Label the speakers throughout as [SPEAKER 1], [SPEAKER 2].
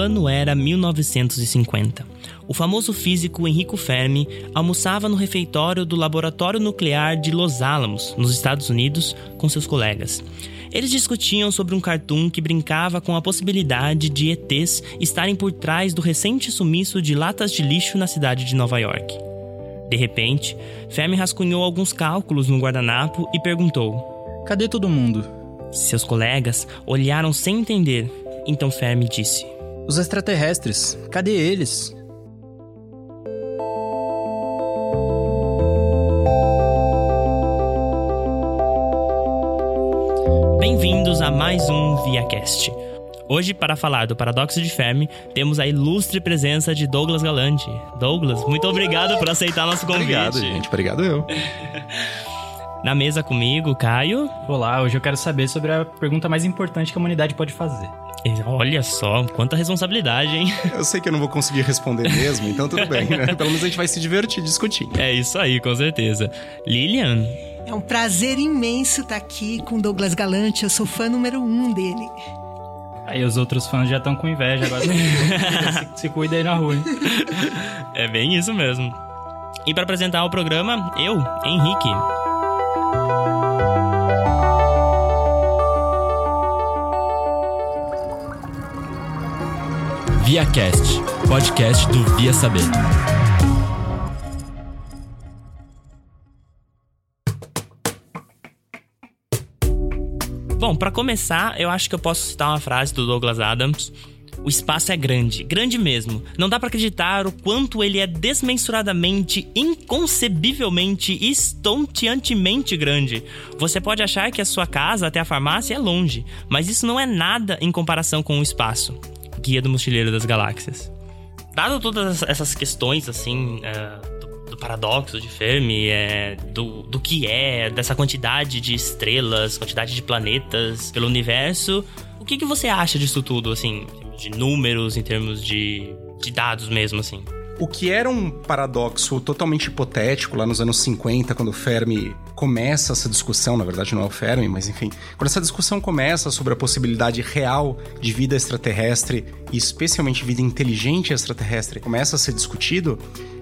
[SPEAKER 1] ano era 1950. O famoso físico Enrico Fermi almoçava no refeitório do Laboratório Nuclear de Los Alamos, nos Estados Unidos, com seus colegas. Eles discutiam sobre um cartoon que brincava com a possibilidade de ETs estarem por trás do recente sumiço de latas de lixo na cidade de Nova York. De repente, Fermi rascunhou alguns cálculos no guardanapo e perguntou:
[SPEAKER 2] Cadê todo mundo?
[SPEAKER 1] Seus colegas olharam sem entender. Então Fermi disse:
[SPEAKER 2] Os extraterrestres, cadê eles?
[SPEAKER 1] Bem-vindos a mais um ViaCast. Hoje, para falar do paradoxo de Fermi, temos a ilustre presença de Douglas Galante. Douglas, muito obrigado por aceitar nosso convite.
[SPEAKER 3] Obrigado, gente. Obrigado eu.
[SPEAKER 1] Na mesa comigo, Caio.
[SPEAKER 2] Olá, hoje eu quero saber sobre a pergunta mais importante que a humanidade pode fazer.
[SPEAKER 1] Olha só, quanta responsabilidade, hein?
[SPEAKER 3] Eu sei que eu não vou conseguir responder mesmo, então tudo bem, né? Pelo menos a gente vai se divertir discutindo.
[SPEAKER 1] É isso aí, com certeza. Lilian?
[SPEAKER 4] É um prazer imenso estar aqui com Douglas Galante, eu sou fã número um dele.
[SPEAKER 2] Aí os outros fãs já estão com inveja agora. se, se cuida aí na rua, hein?
[SPEAKER 1] É bem isso mesmo. E para apresentar o programa, eu, Henrique.
[SPEAKER 5] ViaCast, podcast do Via Saber.
[SPEAKER 1] Bom, para começar, eu acho que eu posso citar uma frase do Douglas Adams. O espaço é grande, grande mesmo. Não dá para acreditar o quanto ele é desmensuradamente, inconcebivelmente, estonteantemente grande. Você pode achar que a sua casa até a farmácia é longe, mas isso não é nada em comparação com o espaço. Guia do Mochileiro das Galáxias. Dado todas essas questões, assim, uh, do, do, paradoxo de Fermi, é, do, do que é, dessa quantidade de estrelas, quantidade de planetas pelo universo, o que, que você acha disso tudo, assim, de números, em termos de, de dados mesmo, assim?
[SPEAKER 3] O que era um paradoxo totalmente hipotético lá nos anos 50, quando o Fermi começa essa discussão, na verdade não é o Fermi, mas enfim, quando essa discussão começa sobre a possibilidade real de vida extraterrestre e especialmente vida inteligente extraterrestre começa a ser discutido,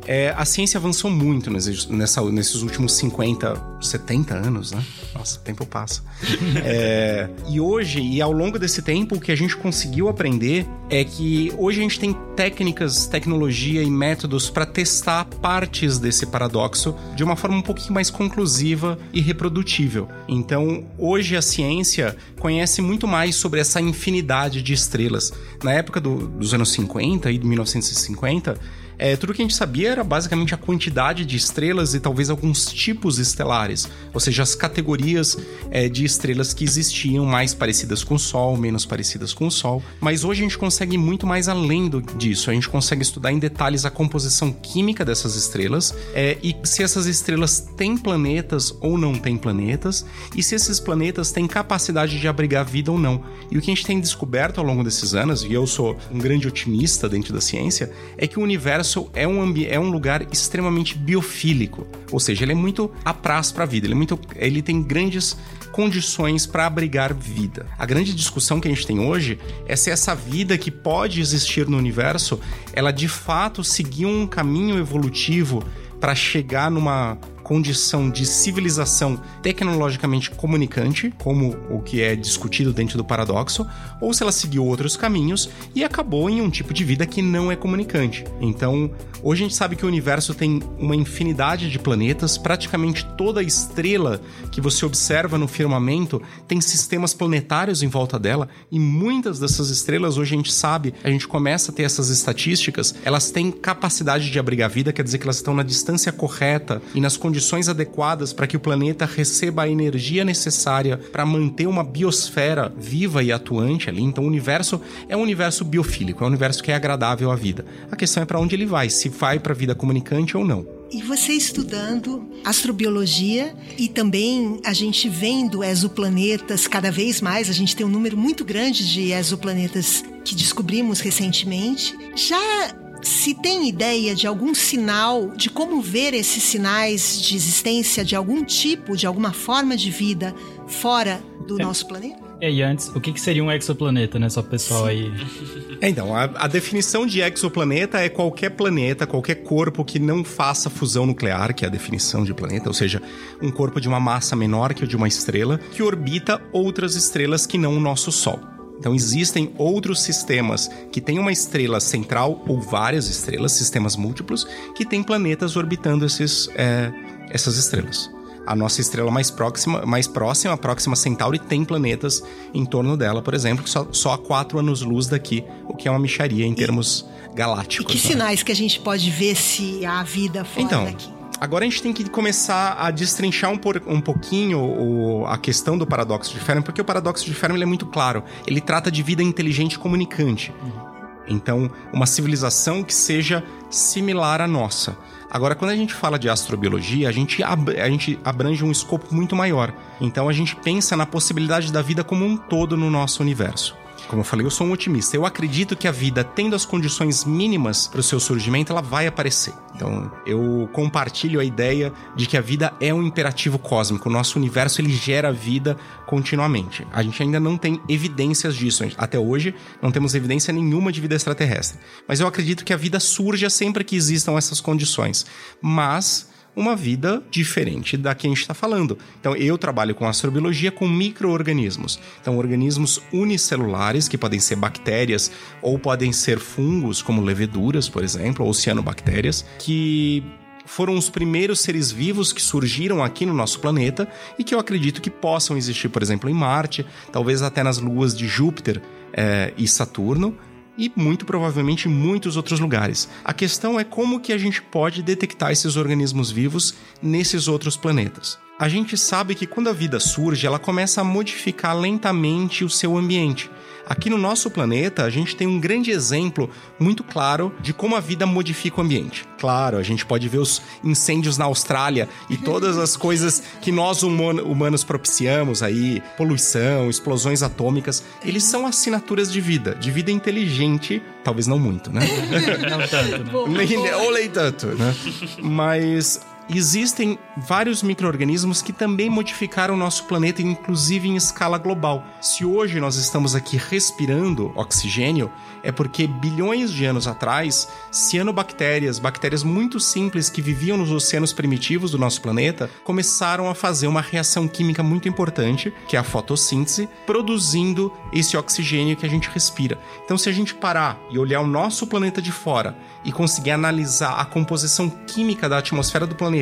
[SPEAKER 3] é, a ciência avançou muito nesse, nessa, nesses últimos 50, 70 anos, né? Nossa, o tempo passa. é, e hoje, e ao longo desse tempo, o que a gente conseguiu aprender é que hoje a gente tem técnicas, tecnologia e métodos para testar partes desse paradoxo de uma forma um pouquinho mais conclusiva e reprodutível. Então, hoje a ciência conhece muito mais sobre essa infinidade de estrelas. Na época do, dos anos 50 e de 1950, é, tudo que a gente sabia era basicamente a quantidade de estrelas e talvez alguns tipos estelares, ou seja, as categorias é, de estrelas que existiam, mais parecidas com o Sol, menos parecidas com o Sol. Mas hoje a gente consegue ir muito mais além do, disso, a gente consegue estudar em detalhes a composição química dessas estrelas é, e se essas estrelas têm planetas ou não têm planetas, e se esses planetas têm capacidade de abrigar vida ou não. E o que a gente tem descoberto ao longo desses anos, e eu sou um grande otimista dentro da ciência, é que o universo é um, é um lugar extremamente biofílico, ou seja, ele é muito apraz para a vida, ele, é muito, ele tem grandes condições para abrigar vida. A grande discussão que a gente tem hoje é se essa vida que pode existir no universo, ela de fato seguiu um caminho evolutivo para chegar numa condição de civilização tecnologicamente comunicante, como o que é discutido dentro do paradoxo, ou se ela seguiu outros caminhos e acabou em um tipo de vida que não é comunicante. Então, hoje a gente sabe que o universo tem uma infinidade de planetas, praticamente toda estrela que você observa no firmamento tem sistemas planetários em volta dela, e muitas dessas estrelas hoje a gente sabe, a gente começa a ter essas estatísticas, elas têm capacidade de abrigar vida, quer dizer que elas estão na distância correta e nas condições condições adequadas para que o planeta receba a energia necessária para manter uma biosfera viva e atuante ali. Então, o universo é um universo biofílico, é um universo que é agradável à vida. A questão é para onde ele vai, se vai para a vida comunicante ou não.
[SPEAKER 4] E você estudando astrobiologia e também a gente vendo exoplanetas cada vez mais, a gente tem um número muito grande de exoplanetas que descobrimos recentemente. Já se tem ideia de algum sinal, de como ver esses sinais de existência de algum tipo, de alguma forma de vida fora do é. nosso planeta?
[SPEAKER 2] E aí, antes, o que, que seria um exoplaneta, né? Só pessoal aí.
[SPEAKER 3] É, então, a, a definição de exoplaneta é qualquer planeta, qualquer corpo que não faça fusão nuclear, que é a definição de planeta, ou seja, um corpo de uma massa menor que o de uma estrela, que orbita outras estrelas que não o nosso Sol. Então existem outros sistemas que têm uma estrela central ou várias estrelas, sistemas múltiplos, que têm planetas orbitando esses, é, essas estrelas. A nossa estrela mais próxima, mais próxima, a Próxima Centauri, tem planetas em torno dela, por exemplo, que só, só a quatro anos-luz daqui, o que é uma micharia em termos galácticos.
[SPEAKER 4] E que
[SPEAKER 3] né?
[SPEAKER 4] sinais que a gente pode ver se há vida fora
[SPEAKER 3] Então,
[SPEAKER 4] daqui?
[SPEAKER 3] Agora a gente tem que começar a destrinchar um, por- um pouquinho o- a questão do paradoxo de Fermi, porque o paradoxo de Fermi é muito claro. Ele trata de vida inteligente comunicante. Então, uma civilização que seja similar à nossa. Agora, quando a gente fala de astrobiologia, a gente, a gente abrange um escopo muito maior. Então, a gente pensa na possibilidade da vida como um todo no nosso universo. Como eu falei, eu sou um otimista. Eu acredito que a vida, tendo as condições mínimas para o seu surgimento, ela vai aparecer. Então, eu compartilho a ideia de que a vida é um imperativo cósmico. O nosso universo ele gera vida continuamente. A gente ainda não tem evidências disso. Até hoje, não temos evidência nenhuma de vida extraterrestre. Mas eu acredito que a vida surja sempre que existam essas condições. Mas uma vida diferente da que a gente está falando. Então, eu trabalho com astrobiologia com micro-organismos. Então, organismos unicelulares, que podem ser bactérias ou podem ser fungos, como leveduras, por exemplo, ou cianobactérias, que foram os primeiros seres vivos que surgiram aqui no nosso planeta e que eu acredito que possam existir, por exemplo, em Marte, talvez até nas luas de Júpiter eh, e Saturno, e muito provavelmente em muitos outros lugares. A questão é como que a gente pode detectar esses organismos vivos nesses outros planetas. A gente sabe que quando a vida surge, ela começa a modificar lentamente o seu ambiente. Aqui no nosso planeta, a gente tem um grande exemplo muito claro de como a vida modifica o ambiente. Claro, a gente pode ver os incêndios na Austrália e todas as coisas que nós human- humanos propiciamos aí, poluição, explosões atômicas, eles são assinaturas de vida, de vida inteligente, talvez não muito, né?
[SPEAKER 2] Não tanto, né?
[SPEAKER 3] Nem, ou nem tanto, né? Mas existem vários micro-organismos que também modificaram nosso planeta, inclusive em escala global. Se hoje nós estamos aqui respirando oxigênio, é porque bilhões de anos atrás, cianobactérias, bactérias muito simples que viviam nos oceanos primitivos do nosso planeta, começaram a fazer uma reação química muito importante, que é a fotossíntese, produzindo esse oxigênio que a gente respira. Então, se a gente parar e olhar o nosso planeta de fora e conseguir analisar a composição química da atmosfera do planeta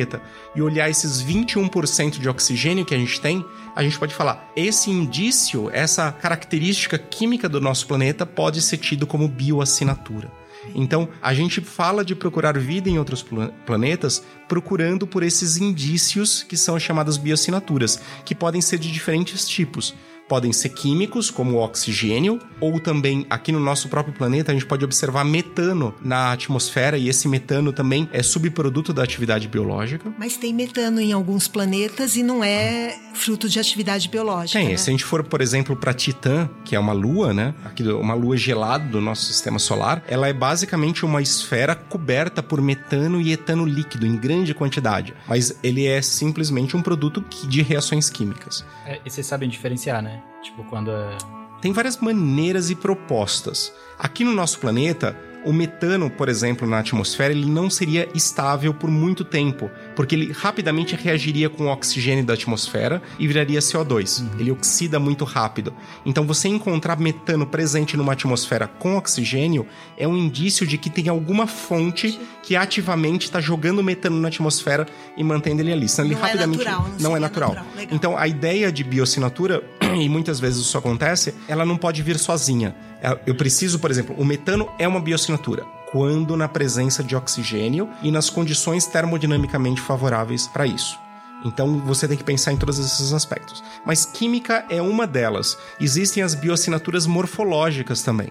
[SPEAKER 3] e olhar esses 21% de oxigênio que a gente tem, a gente pode falar: esse indício, essa característica química do nosso planeta pode ser tido como bioassinatura. Então, a gente fala de procurar vida em outros pla- planetas procurando por esses indícios que são chamadas bioassinaturas, que podem ser de diferentes tipos. Podem ser químicos, como o oxigênio, ou também aqui no nosso próprio planeta a gente pode observar metano na atmosfera, e esse metano também é subproduto da atividade biológica.
[SPEAKER 4] Mas tem metano em alguns planetas e não é fruto de atividade biológica.
[SPEAKER 3] Tem,
[SPEAKER 4] né?
[SPEAKER 3] se a gente for, por exemplo, para Titã, que é uma lua, né? Aqui, uma lua gelada do nosso sistema solar, ela é basicamente uma esfera coberta por metano e etano líquido em grande quantidade. Mas ele é simplesmente um produto de reações químicas.
[SPEAKER 2] É, e vocês sabem diferenciar, né? Tipo, quando é.
[SPEAKER 3] Tem várias maneiras e propostas. Aqui no nosso planeta, o metano, por exemplo, na atmosfera, ele não seria estável por muito tempo, porque ele rapidamente reagiria com o oxigênio da atmosfera e viraria CO2. Ele oxida muito rápido. Então, você encontrar metano presente numa atmosfera com oxigênio é um indício de que tem alguma fonte que ativamente está jogando metano na atmosfera e mantendo ele ali. Senão ele
[SPEAKER 4] Não é
[SPEAKER 3] rapidamente
[SPEAKER 4] natural, não
[SPEAKER 3] não é natural.
[SPEAKER 4] natural.
[SPEAKER 3] Então, a ideia de bioassinatura, e muitas vezes isso acontece, ela não pode vir sozinha. É, Eu preciso, por exemplo, o metano é uma bioassinatura. Quando na presença de oxigênio e nas condições termodinamicamente favoráveis para isso. Então você tem que pensar em todos esses aspectos. Mas química é uma delas. Existem as bioassinaturas morfológicas também.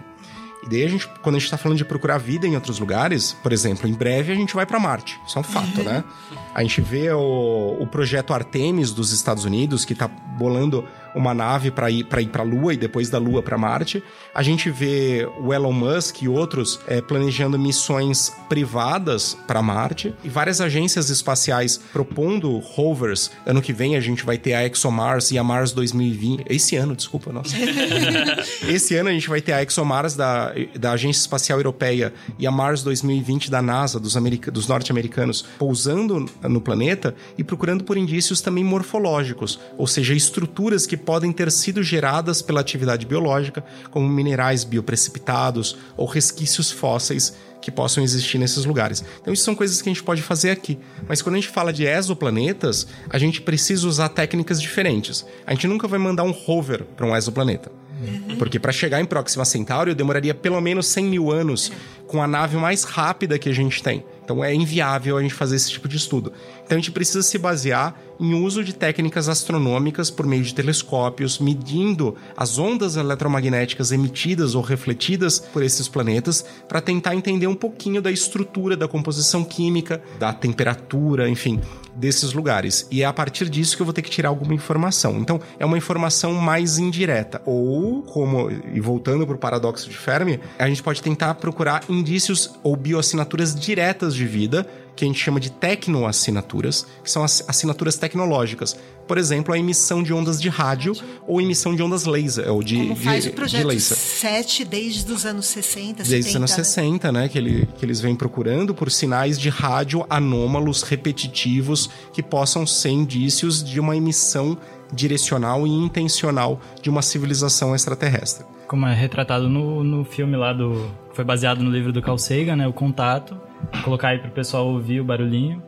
[SPEAKER 3] E daí a gente, quando a gente está falando de procurar vida em outros lugares, por exemplo, em breve a gente vai para Marte. Isso é um fato, né? A gente vê o, o projeto Artemis dos Estados Unidos, que está bolando uma nave para ir para ir para a Lua e depois da Lua para Marte. A gente vê o Elon Musk e outros é, planejando missões privadas para Marte e várias agências espaciais propondo rovers. Ano que vem a gente vai ter a ExoMars e a Mars 2020. Esse ano, desculpa, nossa. Esse ano a gente vai ter a ExoMars da, da Agência Espacial Europeia e a Mars 2020 da NASA, dos, dos norte-americanos, pousando no planeta e procurando por indícios também morfológicos, ou seja, estruturas que podem ter sido geradas pela atividade biológica, como minerais bioprecipitados ou resquícios fósseis que possam existir nesses lugares. Então, isso são coisas que a gente pode fazer aqui. Mas quando a gente fala de exoplanetas, a gente precisa usar técnicas diferentes. A gente nunca vai mandar um rover para um exoplaneta. Uhum. Porque para chegar em Próxima Centauri, eu demoraria pelo menos 100 mil anos com a nave mais rápida que a gente tem. Então é inviável a gente fazer esse tipo de estudo. Então a gente precisa se basear em uso de técnicas astronômicas por meio de telescópios, medindo as ondas eletromagnéticas emitidas ou refletidas por esses planetas, para tentar entender um pouquinho da estrutura, da composição química, da temperatura, enfim, desses lugares. E é a partir disso que eu vou ter que tirar alguma informação. Então, é uma informação mais indireta. Ou, como, e voltando para o paradoxo de Fermi, a gente pode tentar procurar indícios ou bioassinaturas diretas de vida que a gente chama de tecnoassinaturas, que são as assinaturas tecnológicas. Por exemplo, a emissão de ondas de rádio ou emissão de ondas laser, ou de,
[SPEAKER 4] Como faz
[SPEAKER 3] de,
[SPEAKER 4] o projeto 7 desde os anos 60, 70.
[SPEAKER 3] Desde os anos 60, né? Que, ele, que eles vêm procurando por sinais de rádio anômalos, repetitivos, que possam ser indícios de uma emissão direcional e intencional de uma civilização extraterrestre.
[SPEAKER 2] Como é retratado no, no filme lá do. Foi baseado no livro do Carl Sagan, né? O Contato. Colocar aí pro pessoal ouvir o barulhinho.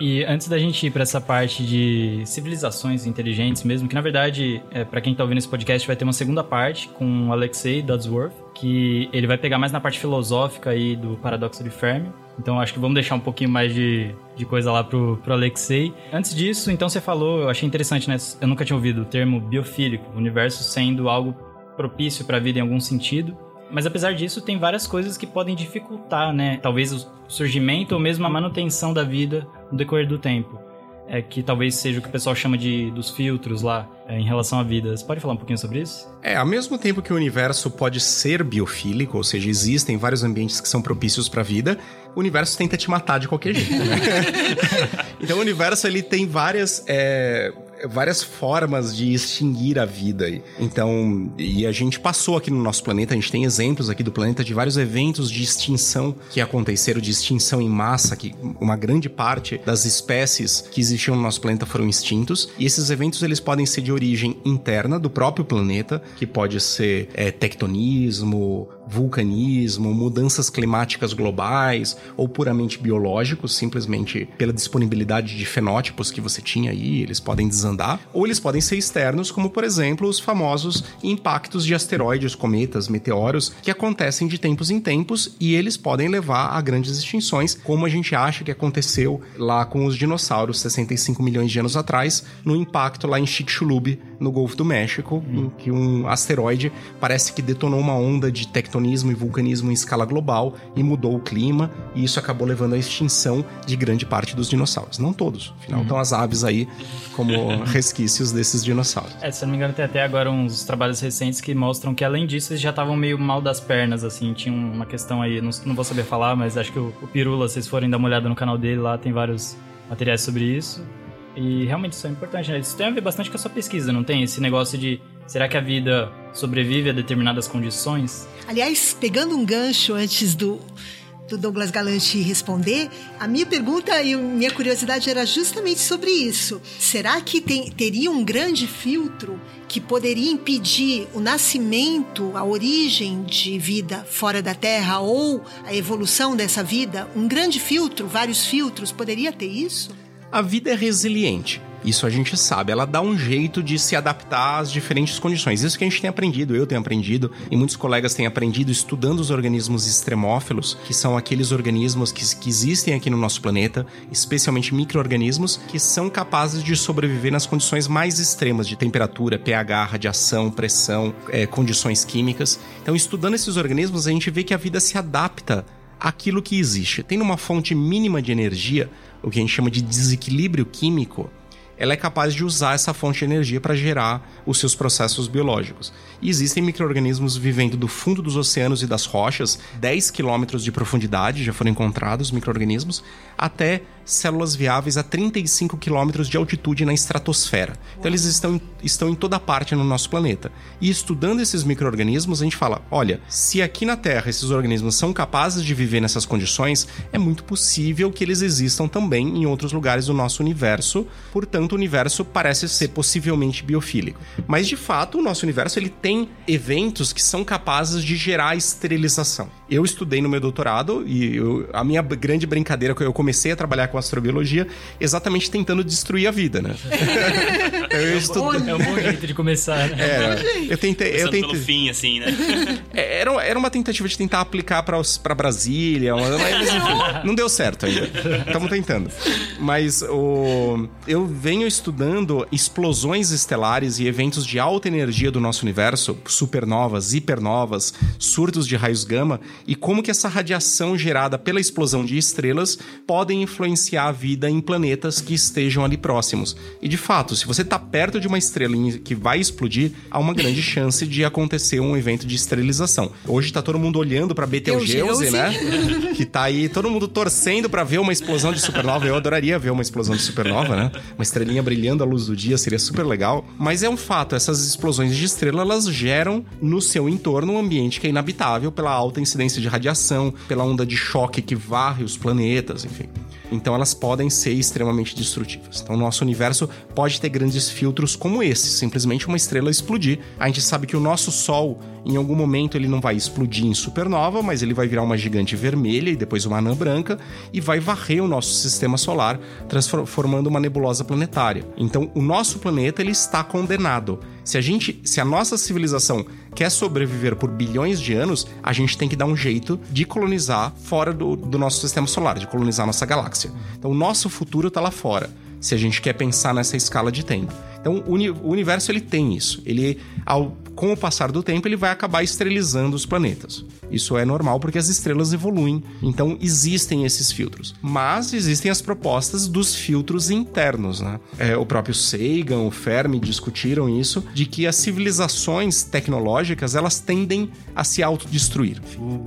[SPEAKER 2] E antes da gente ir para essa parte de civilizações inteligentes mesmo, que na verdade, é, para quem tá ouvindo esse podcast, vai ter uma segunda parte com o Alexei Dodsworth, que ele vai pegar mais na parte filosófica aí do paradoxo de Fermi. Então acho que vamos deixar um pouquinho mais de, de coisa lá pro, pro Alexei. Antes disso, então você falou, eu achei interessante, né? Eu nunca tinha ouvido o termo biofílico, o universo sendo algo propício para a vida em algum sentido. Mas apesar disso, tem várias coisas que podem dificultar, né? Talvez o surgimento ou mesmo a manutenção da vida no decorrer do tempo. É que talvez seja o que o pessoal chama de dos filtros lá é, em relação à vida. Você pode falar um pouquinho sobre isso?
[SPEAKER 3] É, ao mesmo tempo que o universo pode ser biofílico, ou seja, existem vários ambientes que são propícios para a vida, o universo tenta te matar de qualquer jeito, né? então o universo ele tem várias é, várias formas de extinguir a vida. Então, e a gente passou aqui no nosso planeta, a gente tem exemplos aqui do planeta de vários eventos de extinção que aconteceram, de extinção em massa, que uma grande parte das espécies que existiam no nosso planeta foram extintos. E esses eventos eles podem ser de origem interna do próprio planeta, que pode ser é, tectonismo, vulcanismo, mudanças climáticas globais ou puramente biológicos, simplesmente pela disponibilidade de fenótipos que você tinha aí, eles podem desandar, ou eles podem ser externos, como por exemplo os famosos impactos de asteroides, cometas, meteoros, que acontecem de tempos em tempos e eles podem levar a grandes extinções, como a gente acha que aconteceu lá com os dinossauros 65 milhões de anos atrás, no impacto lá em Chicxulub, no Golfo do México, hum. em que um asteroide parece que detonou uma onda de tectonismo e vulcanismo em escala global e mudou o clima, e isso acabou levando à extinção de grande parte dos dinossauros. Não todos, afinal, uhum. estão as aves aí como resquícios desses dinossauros.
[SPEAKER 2] É, se não me engano, tem até agora uns trabalhos recentes que mostram que, além disso, eles já estavam meio mal das pernas, assim, tinha uma questão aí, não, não vou saber falar, mas acho que o, o Pirula, se vocês forem dar uma olhada no canal dele lá, tem vários materiais sobre isso. E realmente isso é importante, né? Isso tem a ver bastante com a sua pesquisa, não tem? Esse negócio de será que a vida sobrevive a determinadas condições?
[SPEAKER 4] Aliás, pegando um gancho antes do, do Douglas Galante responder, a minha pergunta e minha curiosidade era justamente sobre isso. Será que tem, teria um grande filtro que poderia impedir o nascimento, a origem de vida fora da Terra ou a evolução dessa vida? Um grande filtro, vários filtros, poderia ter isso?
[SPEAKER 3] A vida é resiliente. Isso a gente sabe. Ela dá um jeito de se adaptar às diferentes condições. Isso que a gente tem aprendido, eu tenho aprendido, e muitos colegas têm aprendido estudando os organismos extremófilos, que são aqueles organismos que, que existem aqui no nosso planeta, especialmente micro-organismos, que são capazes de sobreviver nas condições mais extremas de temperatura, pH, radiação, pressão, é, condições químicas. Então, estudando esses organismos, a gente vê que a vida se adapta àquilo que existe. Tem uma fonte mínima de energia, o que a gente chama de desequilíbrio químico, ela é capaz de usar essa fonte de energia para gerar os seus processos biológicos. E existem micro-organismos vivendo do fundo dos oceanos e das rochas, 10 quilômetros de profundidade, já foram encontrados micro-organismos, até células viáveis a 35 quilômetros de altitude na estratosfera. Então eles estão, estão em toda parte no nosso planeta. E estudando esses micro-organismos, a gente fala: olha, se aqui na Terra esses organismos são capazes de viver nessas condições, é muito possível que eles existam também em outros lugares do nosso universo. Portanto, o universo parece ser possivelmente biofílico. Mas de fato, o nosso universo ele tem eventos que são capazes de gerar esterilização. Eu estudei no meu doutorado e eu, a minha grande brincadeira que eu comecei a trabalhar com astrobiologia exatamente tentando destruir a vida, né?
[SPEAKER 2] eu estudo... É um bom jeito de começar, né?
[SPEAKER 3] É, eu tentei, eu tentei...
[SPEAKER 1] pelo fim, assim, né?
[SPEAKER 3] É, era, era uma tentativa de tentar aplicar para Brasília, mas enfim, não deu certo ainda. Estamos tentando. Mas o, eu venho estudando explosões estelares e eventos de alta energia do nosso universo, supernovas, hipernovas, surtos de raios gama, e como que essa radiação gerada pela explosão de estrelas podem influenciar a vida em planetas que estejam ali próximos. E de fato, se você está perto de uma estrela que vai explodir, há uma grande chance de acontecer um evento de esterilização. Hoje está todo mundo olhando para Betelgeuse, né? que tá aí todo mundo torcendo para ver uma explosão de supernova. Eu adoraria ver uma explosão de supernova, né? Uma estrelinha brilhando à luz do dia seria super legal. Mas é um fato, essas explosões de estrela elas geram no seu entorno um ambiente que é inabitável pela alta incidência de radiação, pela onda de choque que varre os planetas, enfim. Então elas podem ser extremamente destrutivas. Então nosso universo pode ter grandes filtros como esse, simplesmente uma estrela explodir. A gente sabe que o nosso Sol, em algum momento, ele não vai explodir em supernova, mas ele vai virar uma gigante vermelha e depois uma anã branca e vai varrer o nosso sistema solar, transformando uma nebulosa planetária. Então o nosso planeta ele está condenado. Se a gente, se a nossa civilização quer sobreviver por bilhões de anos, a gente tem que dar um jeito de colonizar fora do, do nosso sistema solar, de colonizar nossa galáxia. Então, o nosso futuro está lá fora, se a gente quer pensar nessa escala de tempo. Então, o, uni o universo ele tem isso. Ele, ao com o passar do tempo, ele vai acabar esterilizando os planetas. Isso é normal porque as estrelas evoluem, então existem esses filtros. Mas existem as propostas dos filtros internos, né? É, o próprio Sagan, o Fermi discutiram isso, de que as civilizações tecnológicas elas tendem a se autodestruir.
[SPEAKER 2] Uh,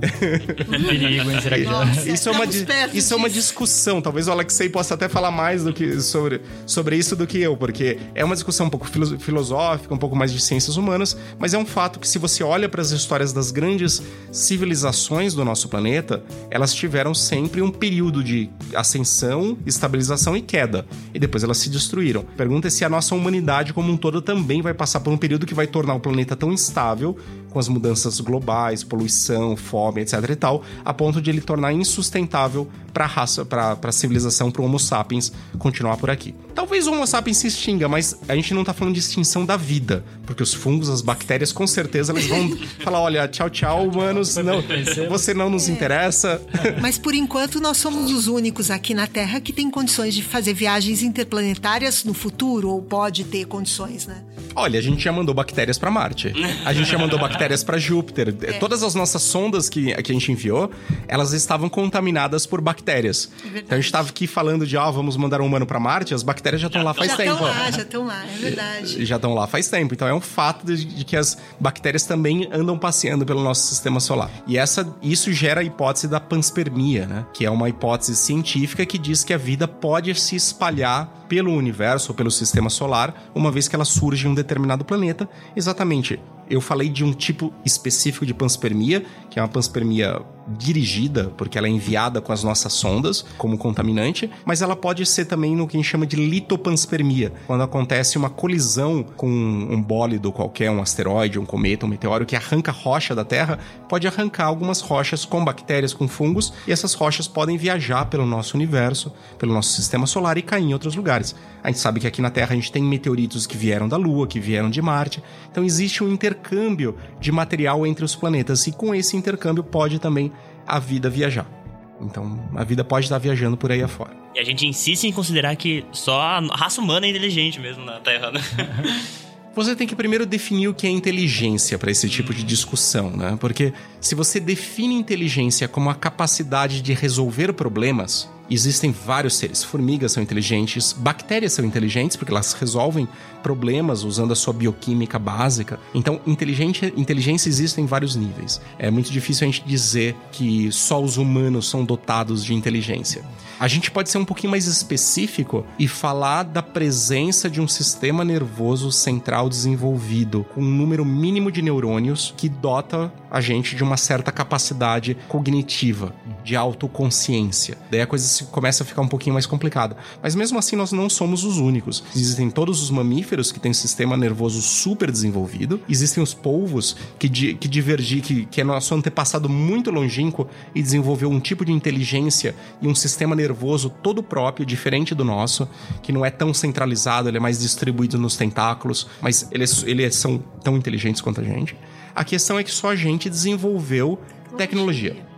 [SPEAKER 2] perigo, hein? Será que
[SPEAKER 3] Nossa, isso é uma, isso é uma discussão. Talvez o Alexei possa até falar mais do que sobre, sobre isso do que eu, porque é uma discussão um pouco filosófica, um pouco mais de ciências humanas, mas é um fato que se você olha para as histórias das grandes civilizações do nosso planeta, elas tiveram sempre um período de ascensão, estabilização e queda, e depois elas se destruíram. Pergunta é se a nossa humanidade como um todo também vai passar por um período que vai tornar o planeta tão instável com as mudanças globais, poluição, fome, etc e tal, a ponto de ele tornar insustentável para a raça, para a civilização, para o Homo sapiens continuar por aqui. Talvez o Homo sapiens se extinga, mas a gente não está falando de extinção da vida, porque os fungos, as bactérias, com certeza eles vão falar, olha, tchau, tchau, humanos, não, você não nos interessa.
[SPEAKER 4] Mas por enquanto nós somos os únicos aqui na Terra que tem condições de fazer viagens interplanetárias no futuro ou pode ter condições, né?
[SPEAKER 3] Olha, a gente já mandou bactérias para Marte. A gente já mandou bactérias para Júpiter. É. Todas as nossas sondas que, que a gente enviou, elas estavam contaminadas por bactérias. É então a gente estava aqui falando de, ó, oh, vamos mandar um humano para Marte, as bactérias já estão lá faz
[SPEAKER 4] já
[SPEAKER 3] tempo.
[SPEAKER 4] Já estão lá, já estão lá, é verdade.
[SPEAKER 3] Já estão lá faz tempo. Então é um fato de, de, que as bactérias também andam passeando pelo nosso sistema solar. E essa, isso gera a hipótese da panspermia, né? Que é uma hipótese científica que diz que a vida pode se espalhar pelo universo ou pelo sistema solar, uma vez que ela surge em um determinado planeta. Exatamente. Eu falei de um tipo específico de panspermia, que é uma panspermia dirigida, porque ela é enviada com as nossas sondas como contaminante, mas ela pode ser também no que a gente chama de litopanspermia, quando acontece uma colisão com um bólido qualquer, um asteroide, um cometa, um meteoro que arranca rocha da Terra, pode arrancar algumas rochas com bactérias, com fungos, e essas rochas podem viajar pelo nosso universo, pelo nosso sistema solar e cair em outros lugares. A gente sabe que aqui na Terra a gente tem meteoritos que vieram da Lua, que vieram de Marte. Então existe um intercâmbio de material entre os planetas e com esse intercâmbio pode também a vida viajar. Então a vida pode estar viajando por aí afora.
[SPEAKER 1] E a gente insiste em considerar que só a raça humana é inteligente mesmo na Terra, né?
[SPEAKER 3] Você tem que primeiro definir o que é inteligência para esse tipo de discussão, né? Porque se você define inteligência como a capacidade de resolver problemas, Existem vários seres. Formigas são inteligentes, bactérias são inteligentes porque elas resolvem problemas usando a sua bioquímica básica. Então, inteligente, inteligência existe em vários níveis. É muito difícil a gente dizer que só os humanos são dotados de inteligência. A gente pode ser um pouquinho mais específico e falar da presença de um sistema nervoso central desenvolvido com um número mínimo de neurônios que dota a gente de uma certa capacidade cognitiva, de autoconsciência. Daí a coisa começa a ficar um pouquinho mais complicada. Mas mesmo assim, nós não somos os únicos. Existem todos os mamíferos que têm um sistema nervoso super desenvolvido, existem os polvos que, di que divergem, que, que é nosso antepassado muito longínquo e desenvolveu um tipo de inteligência e um sistema nervoso nervoso todo próprio, diferente do nosso, que não é tão centralizado, ele é mais distribuído nos tentáculos, mas eles, eles são tão inteligentes quanto a gente. A questão é que só a gente desenvolveu tecnologia.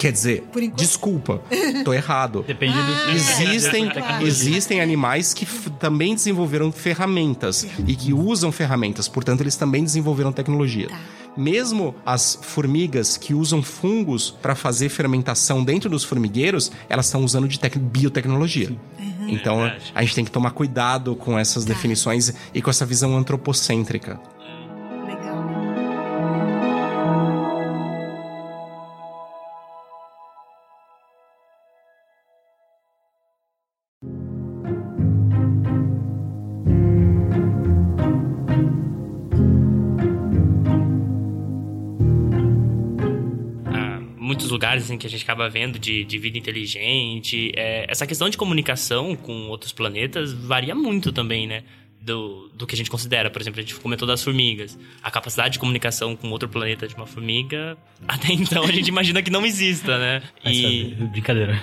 [SPEAKER 3] Quer dizer, desculpa, tô errado.
[SPEAKER 2] Depende do
[SPEAKER 3] ah, existem, claro. existem animais que também desenvolveram ferramentas e que usam ferramentas, portanto, eles também desenvolveram tecnologia. Tá. Mesmo as formigas que usam fungos para fazer fermentação dentro dos formigueiros, elas estão usando de biotecnologia. Uhum. Então, é a gente tem que tomar cuidado com essas tá. definições e com essa visão antropocêntrica.
[SPEAKER 1] Lugares assim, que a gente acaba vendo de, de vida inteligente. É, essa questão de comunicação com outros planetas varia muito também, né? Do, do que a gente considera. Por exemplo, a gente comentou das formigas. A capacidade de comunicação com outro planeta de uma formiga, até então a gente imagina que não exista, né?
[SPEAKER 2] E... É brincadeira.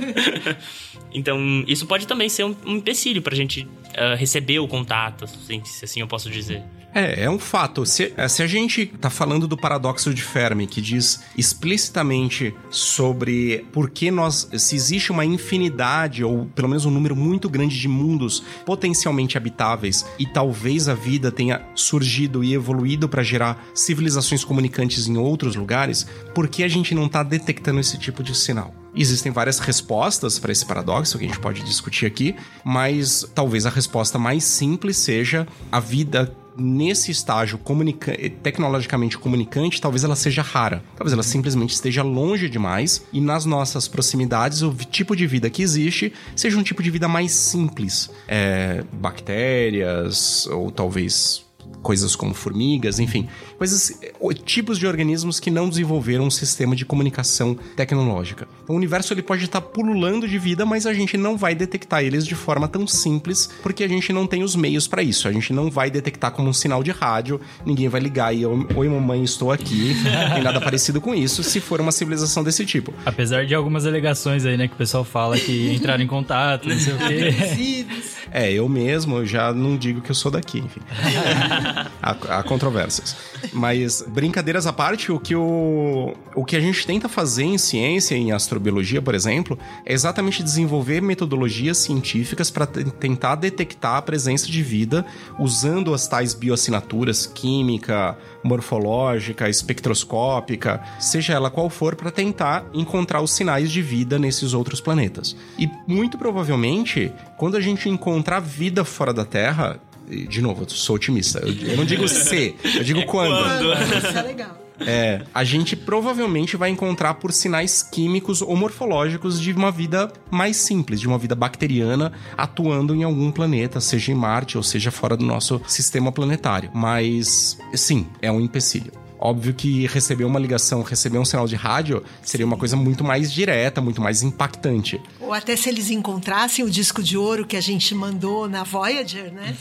[SPEAKER 1] então, isso pode também ser um, um empecilho pra gente uh, receber o contato, assim, se assim eu posso dizer.
[SPEAKER 3] É, é um fato. Se, é, se a gente tá falando do paradoxo de Fermi, que diz explicitamente sobre por que nós. se existe uma infinidade, ou pelo menos um número muito grande de mundos potencialmente habitáveis, e talvez a vida tenha surgido e evoluído para gerar civilizações comunicantes em outros lugares, por que a gente não tá detectando esse tipo de sinal? Existem várias respostas para esse paradoxo que a gente pode discutir aqui, mas talvez a resposta mais simples seja a vida nesse estágio comunica tecnologicamente comunicante, talvez ela seja rara. Talvez ela simplesmente esteja longe demais e nas nossas proximidades o tipo de vida que existe seja um tipo de vida mais simples. É, bactérias ou talvez coisas como formigas, enfim, coisas, tipos de organismos que não desenvolveram um sistema de comunicação tecnológica. Então, o universo ele pode estar pululando de vida, mas a gente não vai detectar eles de forma tão simples, porque a gente não tem os meios para isso. A gente não vai detectar como um sinal de rádio, ninguém vai ligar e oi mamãe, estou aqui, tem nada parecido com isso, se for uma civilização desse tipo.
[SPEAKER 2] Apesar de algumas alegações aí, né, que o pessoal fala que entraram em contato, não sei o quê.
[SPEAKER 3] É, eu mesmo já não digo que eu sou daqui, enfim. há, há controvérsias. Mas, brincadeiras à parte, o que, o, o que a gente tenta fazer em ciência, em astrobiologia, por exemplo, é exatamente desenvolver metodologias científicas para tentar detectar a presença de vida usando as tais bioassinaturas química, morfológica, espectroscópica, seja ela qual for, para tentar encontrar os sinais de vida nesses outros planetas. E muito provavelmente, quando a gente encontrar vida fora da Terra, de novo, eu sou otimista. Eu, eu não digo se, eu digo é quando.
[SPEAKER 4] quando. Isso é legal.
[SPEAKER 3] É, a gente provavelmente vai encontrar por sinais químicos ou morfológicos de uma vida mais simples, de uma vida bacteriana atuando em algum planeta, seja em Marte ou seja fora do nosso sistema planetário. Mas, sim, é um empecilho. Óbvio que receber uma ligação, receber um sinal de rádio seria uma coisa muito mais direta, muito mais impactante.
[SPEAKER 4] Ou até se eles encontrassem o disco de ouro que a gente mandou na Voyager, né?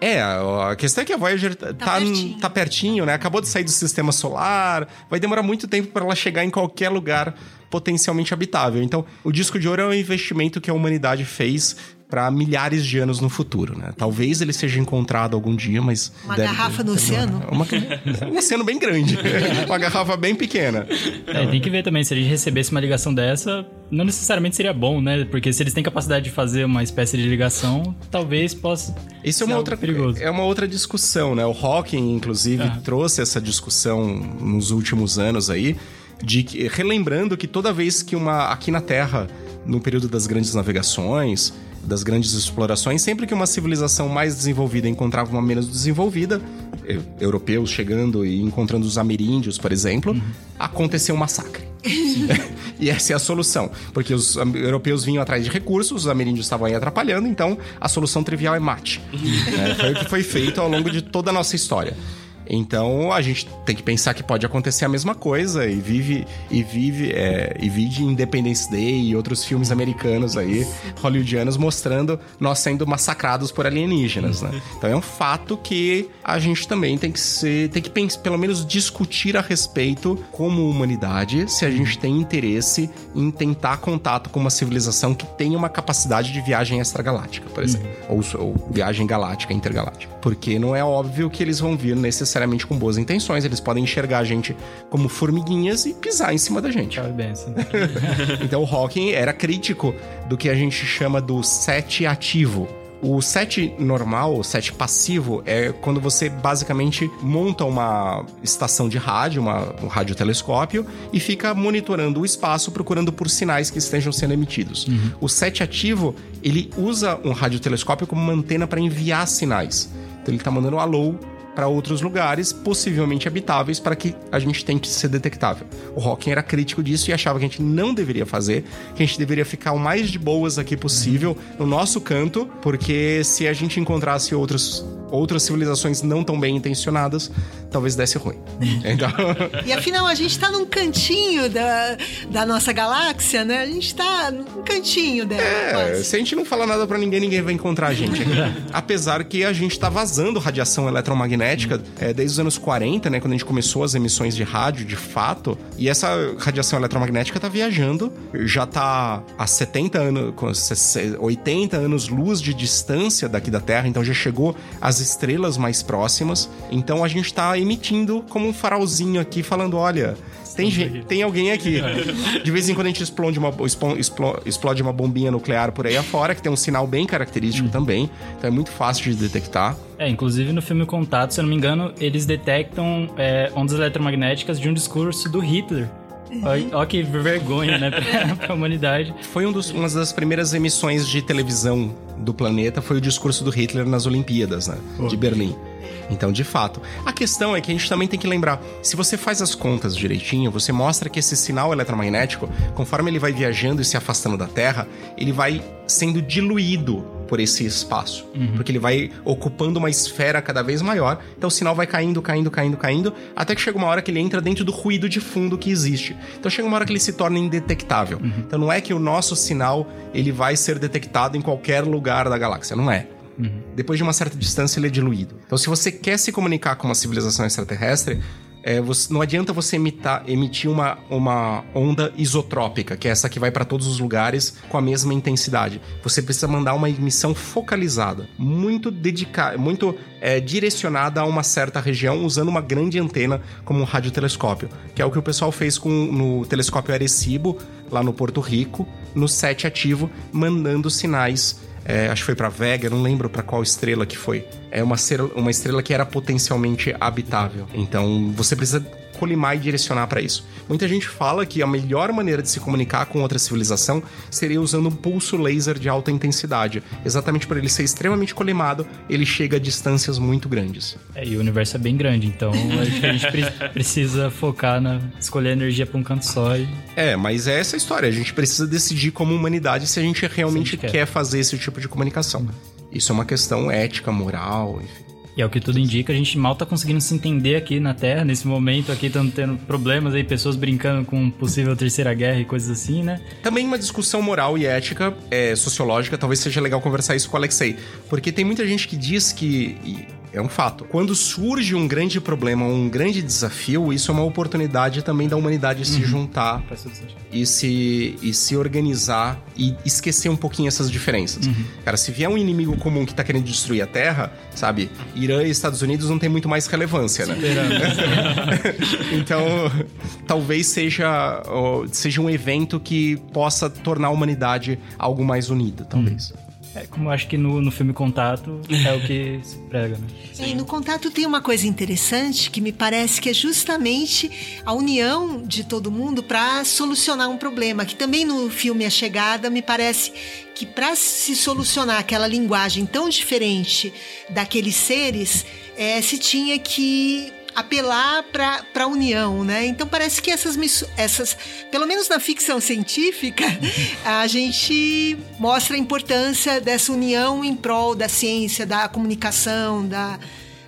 [SPEAKER 3] É, a questão é que a Voyager tá, tá, pertinho. tá pertinho, né? Acabou de sair do sistema solar, vai demorar muito tempo para ela chegar em qualquer lugar potencialmente habitável. Então, o disco de ouro é um investimento que a humanidade fez para milhares de anos no futuro, né? Talvez ele seja encontrado algum dia, mas
[SPEAKER 4] uma deve, garrafa no oceano,
[SPEAKER 3] uma, um oceano bem grande, uma garrafa bem pequena.
[SPEAKER 2] É, tem que ver também se a gente recebesse uma ligação dessa, não necessariamente seria bom, né? Porque se eles têm capacidade de fazer uma espécie de ligação, talvez possa.
[SPEAKER 3] Isso é uma outra perigoso. É uma outra discussão, né? O Hawking, inclusive, ah. trouxe essa discussão nos últimos anos aí de que, relembrando que toda vez que uma aqui na Terra, no período das grandes navegações, das grandes explorações, sempre que uma civilização mais desenvolvida encontrava uma menos desenvolvida, europeus chegando e encontrando os ameríndios, por exemplo, uhum. aconteceu um massacre. e essa é a solução, porque os europeus vinham atrás de recursos, os ameríndios estavam aí atrapalhando, então a solução trivial é mate. é, foi o que foi feito ao longo de toda a nossa história. Então a gente tem que pensar que pode acontecer a mesma coisa e vive e vive é, e vive Independence Day e outros filmes americanos aí, hollywoodianos, mostrando nós sendo massacrados por alienígenas, né? Então é um fato que a gente também tem que ser, tem que pensar, pelo menos discutir a respeito como humanidade, se a gente tem interesse em tentar contato com uma civilização que tenha uma capacidade de viagem extragaláctica, por exemplo, uhum. ou, ou viagem galáctica intergaláctica, porque não é óbvio que eles vão vir necessariamente necessariamente com boas intenções, eles podem enxergar a gente como formiguinhas e pisar em cima da gente. então o Hawking era crítico do que a gente chama do set ativo. O set normal, o set passivo, é quando você basicamente monta uma estação de rádio, uma, um radiotelescópio, e fica monitorando o espaço, procurando por sinais que estejam sendo emitidos. Uhum. O set ativo, ele usa um radiotelescópio como uma antena para enviar sinais. Então ele está mandando alô para outros lugares, possivelmente habitáveis, para que a gente tente ser detectável. O Hawking era crítico disso e achava que a gente não deveria fazer, que a gente deveria ficar o mais de boas aqui possível, no nosso canto, porque se a gente encontrasse outros, outras civilizações não tão bem intencionadas, talvez desse ruim.
[SPEAKER 4] Então... e afinal, a gente está num cantinho da, da nossa galáxia, né? A gente está num cantinho dela. É,
[SPEAKER 3] quase. se a gente não falar nada para ninguém, ninguém vai encontrar a gente. Apesar que a gente está vazando radiação eletromagnética magnética é, desde os anos 40, né? Quando a gente começou as emissões de rádio, de fato. E essa radiação eletromagnética tá viajando, já tá a 70 anos, 80 anos luz de distância daqui da Terra, então já chegou às estrelas mais próximas. Então a gente tá emitindo como um farolzinho aqui, falando: olha, tem, gente, tem alguém aqui. De vez em quando a gente explode uma, explode uma bombinha nuclear por aí afora, que tem um sinal bem característico hum. também. Então é muito fácil de detectar.
[SPEAKER 2] É, inclusive no filme Contato, se eu não me engano, eles detectam é, ondas eletromagnéticas de um discurso do Hitler. Olha que vergonha, né, pra, pra humanidade.
[SPEAKER 3] Foi um dos, uma das primeiras emissões de televisão do planeta, foi o discurso do Hitler nas Olimpíadas, né, oh. de Berlim. Então, de fato, a questão é que a gente também tem que lembrar: se você faz as contas direitinho, você mostra que esse sinal eletromagnético, conforme ele vai viajando e se afastando da Terra, ele vai sendo diluído por esse espaço. Uhum. Porque ele vai ocupando uma esfera cada vez maior. Então o sinal vai caindo, caindo, caindo, caindo, até que chega uma hora que ele entra dentro do ruído de fundo que existe. Então chega uma hora que ele se torna indetectável. Uhum. Então não é que o nosso sinal ele vai ser detectado em qualquer lugar da galáxia, não é. Uhum. Depois de uma certa distância, ele é diluído. Então, se você quer se comunicar com uma civilização extraterrestre, é, você, não adianta você imitar, emitir uma, uma onda isotrópica, que é essa que vai para todos os lugares com a mesma intensidade. Você precisa mandar uma emissão focalizada, muito dedicada, muito é, direcionada a uma certa região, usando uma grande antena como um radiotelescópio, que é o que o pessoal fez com, no telescópio Arecibo, lá no Porto Rico, no set ativo, mandando sinais é, acho que foi para Vega, não lembro para qual estrela que foi. É uma uma estrela que era potencialmente habitável. Então você precisa colimar e direcionar para isso. Muita gente fala que a melhor maneira de se comunicar com outra civilização seria usando um pulso laser de alta intensidade. Exatamente por ele ser extremamente colimado, ele chega a distâncias muito grandes.
[SPEAKER 2] É, e o universo é bem grande, então acho que a gente precisa focar na escolher energia para um canto só. E...
[SPEAKER 3] É, mas é essa a história. A gente precisa decidir como humanidade se a gente realmente a gente quer. quer fazer esse tipo de comunicação. Isso é uma questão ética, moral, enfim.
[SPEAKER 2] E é o que tudo indica, a gente mal tá conseguindo se entender aqui na Terra, nesse momento aqui, estamos tendo problemas aí, pessoas brincando com possível terceira guerra e coisas assim, né?
[SPEAKER 3] Também uma discussão moral e ética, é, sociológica, talvez seja legal conversar isso com o Alexei. Porque tem muita gente que diz que. É um fato. Quando surge um grande problema, um grande desafio, isso é uma oportunidade também da humanidade se juntar e se, e se organizar e esquecer um pouquinho essas diferenças. Cara, se vier um inimigo comum que tá querendo destruir a Terra, sabe? Irã e Estados Unidos não tem muito mais relevância, né? então, talvez seja, seja um evento que possa tornar a humanidade algo mais unida, talvez.
[SPEAKER 2] É, como acho que no, no filme Contato é o que se prega, né?
[SPEAKER 4] E no contato tem uma coisa interessante que me parece que é justamente a união de todo mundo para solucionar um problema. Que também no filme A Chegada me parece que para se solucionar aquela linguagem tão diferente daqueles seres, eh, se tinha que apelar para a união, né? Então parece que essas, essas, pelo menos na ficção científica, a gente mostra a importância dessa união em prol da ciência, da comunicação, da,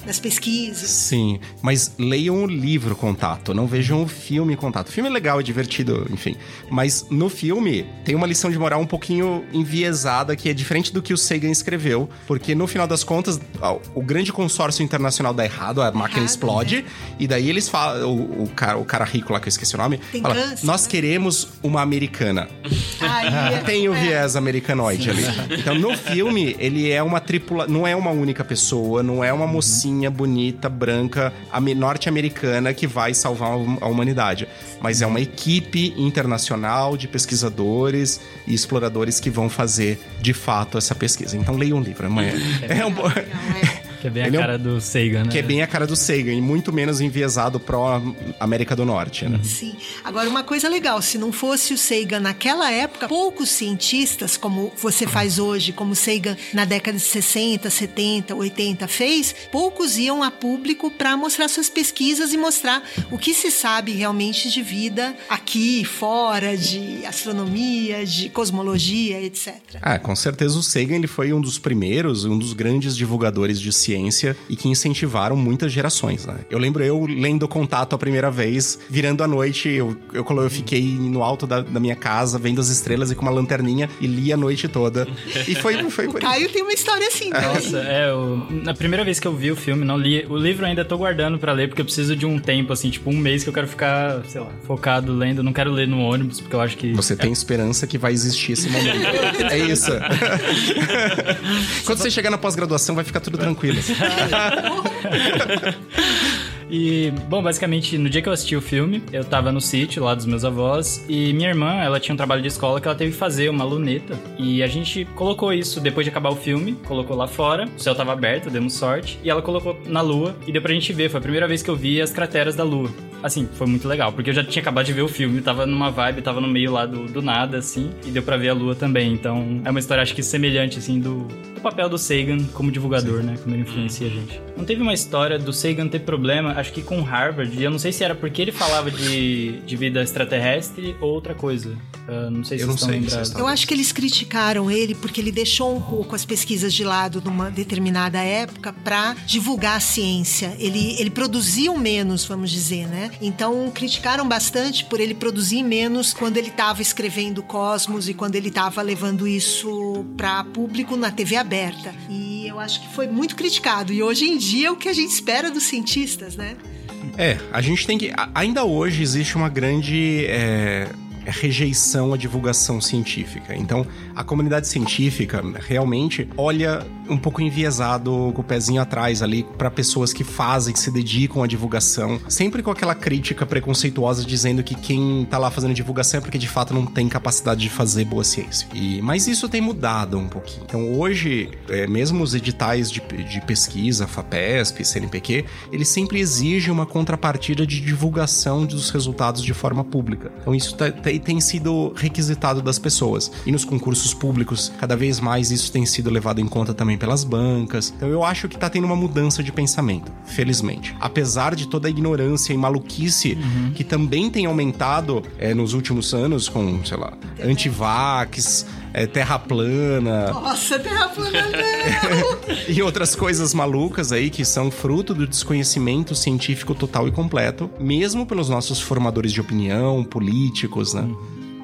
[SPEAKER 4] das pesquisas.
[SPEAKER 3] Sim, mas leiam o livro Contato, não vejam o filme Contato. O filme é legal, é divertido, enfim. Mas no filme tem uma lição de moral um pouquinho enviesada, que é diferente do que o Sagan escreveu, porque no final das contas, o grande consórcio internacional dá errado, a máquina
[SPEAKER 4] Errado,
[SPEAKER 3] explode, e daí eles falam, o, o cara, o cara rico lá que eu esqueci o nome,
[SPEAKER 4] Tem
[SPEAKER 3] fala,
[SPEAKER 4] câncer,
[SPEAKER 3] nós
[SPEAKER 4] né?"
[SPEAKER 3] queremos uma americana.
[SPEAKER 4] Aí, é-
[SPEAKER 3] Tem o
[SPEAKER 4] é.
[SPEAKER 3] viés americanoide ali. Então, no filme, ele é uma tripula... Não é uma única pessoa, não é uma mocinha bonita, branca, ame- norte-americana que vai salvar a humanidade. Mas é uma equipe internacional de pesquisadores e exploradores que vão fazer, de fato, essa pesquisa. Então, leiam um livro. Amanhã. É um... bo-
[SPEAKER 4] Não, é.
[SPEAKER 2] Que é bem a
[SPEAKER 3] Ele é um-
[SPEAKER 2] cara do Sagan, né?
[SPEAKER 3] Que é bem a cara do Sagan e muito menos enviesado pró-América do Norte, né?
[SPEAKER 4] Sim. Agora, uma coisa legal, se não fosse o Sagan naquela época, poucos cientistas, como você faz hoje, como o Sagan na década de 60, 70, 80 fez, poucos iam a público para mostrar suas pesquisas e mostrar o que se sabe realmente de vida aqui, fora, de astronomia, de cosmologia, etc.
[SPEAKER 3] Ah, com certeza o Sagan ele foi um dos primeiros, um dos grandes divulgadores de ciência e que incentivaram muitas gerações, né? Eu lembro eu lendo Contato a primeira vez, virando à noite, eu, eu, eu fiquei no alto da, da minha casa, vendo as estrelas e com uma lanterninha e li a noite toda. E foi, foi por isso.
[SPEAKER 4] Caio tem uma história assim também.
[SPEAKER 2] Nossa, é, o- na primeira vez que eu vi o filme, não li. O livro eu ainda tô guardando pra ler, porque eu preciso de um tempo, assim, tipo um mês que eu quero ficar, sei lá, focado lendo. Eu não quero ler no ônibus, porque eu acho que.
[SPEAKER 3] Você tem esperança que vai existir esse momento. é isso. Quando você chegar na pós-graduação, vai ficar tudo tranquilo. Sabe?
[SPEAKER 2] E, bom, basicamente, no dia que eu assisti o filme, eu tava no sítio lá dos meus avós e minha irmã, ela tinha um trabalho de escola que ela teve que fazer uma luneta. E a gente colocou isso depois de acabar o filme, colocou lá fora, o céu tava aberto, demos sorte, e ela colocou na lua e deu pra gente ver. Foi a primeira vez que eu vi as crateras da lua. Assim, foi muito legal, porque eu já tinha acabado de ver o filme, tava numa vibe, tava no meio lá do, do nada, assim, e deu pra ver a lua também. Então, é uma história, acho que semelhante, assim, do, do papel do Sagan como divulgador, né? Como ele influencia a gente. Não teve uma história do Sagan ter problema, acho que com Harvard, e eu não sei se era porque ele falava de, de vida extraterrestre ou outra coisa. Ah, não sei se
[SPEAKER 3] Eu não
[SPEAKER 2] vocês estão lembrados.
[SPEAKER 4] Eu acho que eles criticaram ele porque ele deixou um pouco as pesquisas de lado numa determinada época para divulgar a ciência. Ele, ele produziu menos, vamos dizer, né? Então criticaram bastante por ele produzir menos quando ele estava escrevendo Cosmos e quando ele estava levando isso para público na TV aberta. E eu acho que foi muito criticado. E hoje em dia é o que a gente espera dos cientistas, né?
[SPEAKER 3] É, a gente tem que. Ainda hoje existe uma grande é, rejeição à divulgação científica. Então, a comunidade científica realmente olha um pouco enviesado, com o pezinho atrás ali, para pessoas que fazem, que se dedicam à divulgação, sempre com aquela crítica preconceituosa dizendo que quem tá lá fazendo divulgação é porque de fato não tem capacidade de fazer boa ciência. E, mas isso tem mudado um pouquinho. Então, hoje, é, mesmo os editais de, de pesquisa, FAPESP, CNPq, eles sempre exigem uma contrapartida de divulgação dos resultados de forma pública. Então, isso tá- tem- tem sido requisitado das pessoas. E nos concursos públicos, cada vez mais isso tem sido levado em conta também pelas bancas. Então, eu acho que tá tendo uma mudança de pensamento, felizmente. Apesar de toda a ignorância e maluquice que também tem aumentado é, nos últimos anos com, sei lá, antivax, é, terra plana.
[SPEAKER 4] Nossa, terra plana
[SPEAKER 3] e outras coisas malucas aí que são fruto do desconhecimento científico total e completo, mesmo pelos nossos formadores de opinião, políticos, né?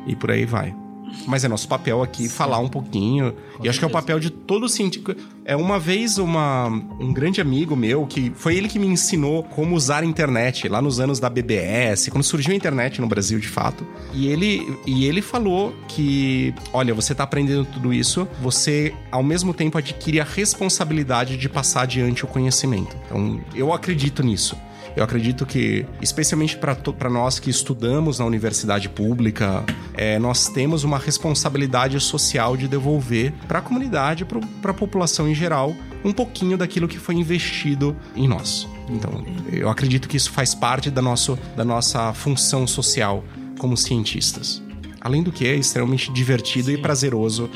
[SPEAKER 3] E por aí vai. Mas é nosso papel aqui falar um pouquinho. Com e acho que é o papel de todo científico. É uma vez uma, um grande amigo meu, que foi ele que me ensinou como usar a internet, lá nos anos da BBS, quando surgiu a internet no Brasil de fato. E ele, e ele falou que, olha, você está aprendendo tudo isso, você ao mesmo tempo adquire a responsabilidade de passar adiante o conhecimento. Então, eu acredito nisso. Eu acredito que, especialmente para nós que estudamos na universidade pública, é, nós temos uma responsabilidade social de devolver para a comunidade, para a população em geral, um pouquinho daquilo que foi investido em nós. Então, eu acredito que isso faz parte da, nosso, da nossa função social como cientistas. Além do que, é extremamente divertido Sim. e prazeroso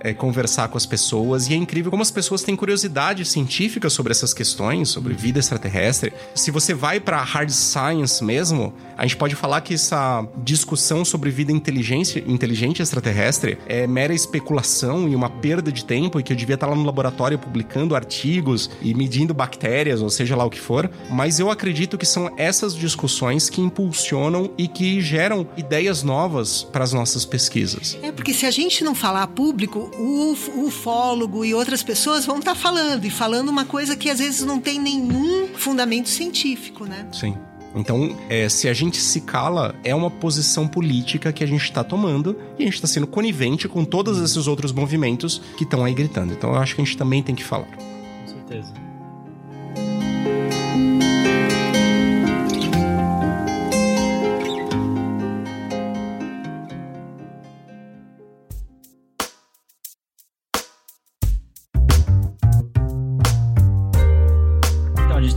[SPEAKER 3] é, conversar com as pessoas. E é incrível como as pessoas têm curiosidade científica sobre essas questões, sobre vida extraterrestre. Se você vai para hard science mesmo, a gente pode falar que essa discussão sobre vida inteligente, inteligente extraterrestre é mera especulação e uma perda de tempo e que eu devia estar lá no laboratório publicando artigos e medindo bactérias, ou seja lá o que for. Mas eu acredito que são essas discussões que impulsionam e que geram ideias novas para as nossas pesquisas.
[SPEAKER 4] É porque se a gente não falar público, o ufólogo e outras pessoas vão estar tá falando e falando uma coisa que às vezes não tem nenhum fundamento científico, né?
[SPEAKER 3] Sim. Então, é, se a gente se cala, é uma posição política que a gente está tomando e a gente está sendo conivente com todos esses outros movimentos que estão aí gritando. Então, eu acho que a gente também tem que falar.
[SPEAKER 2] Com certeza.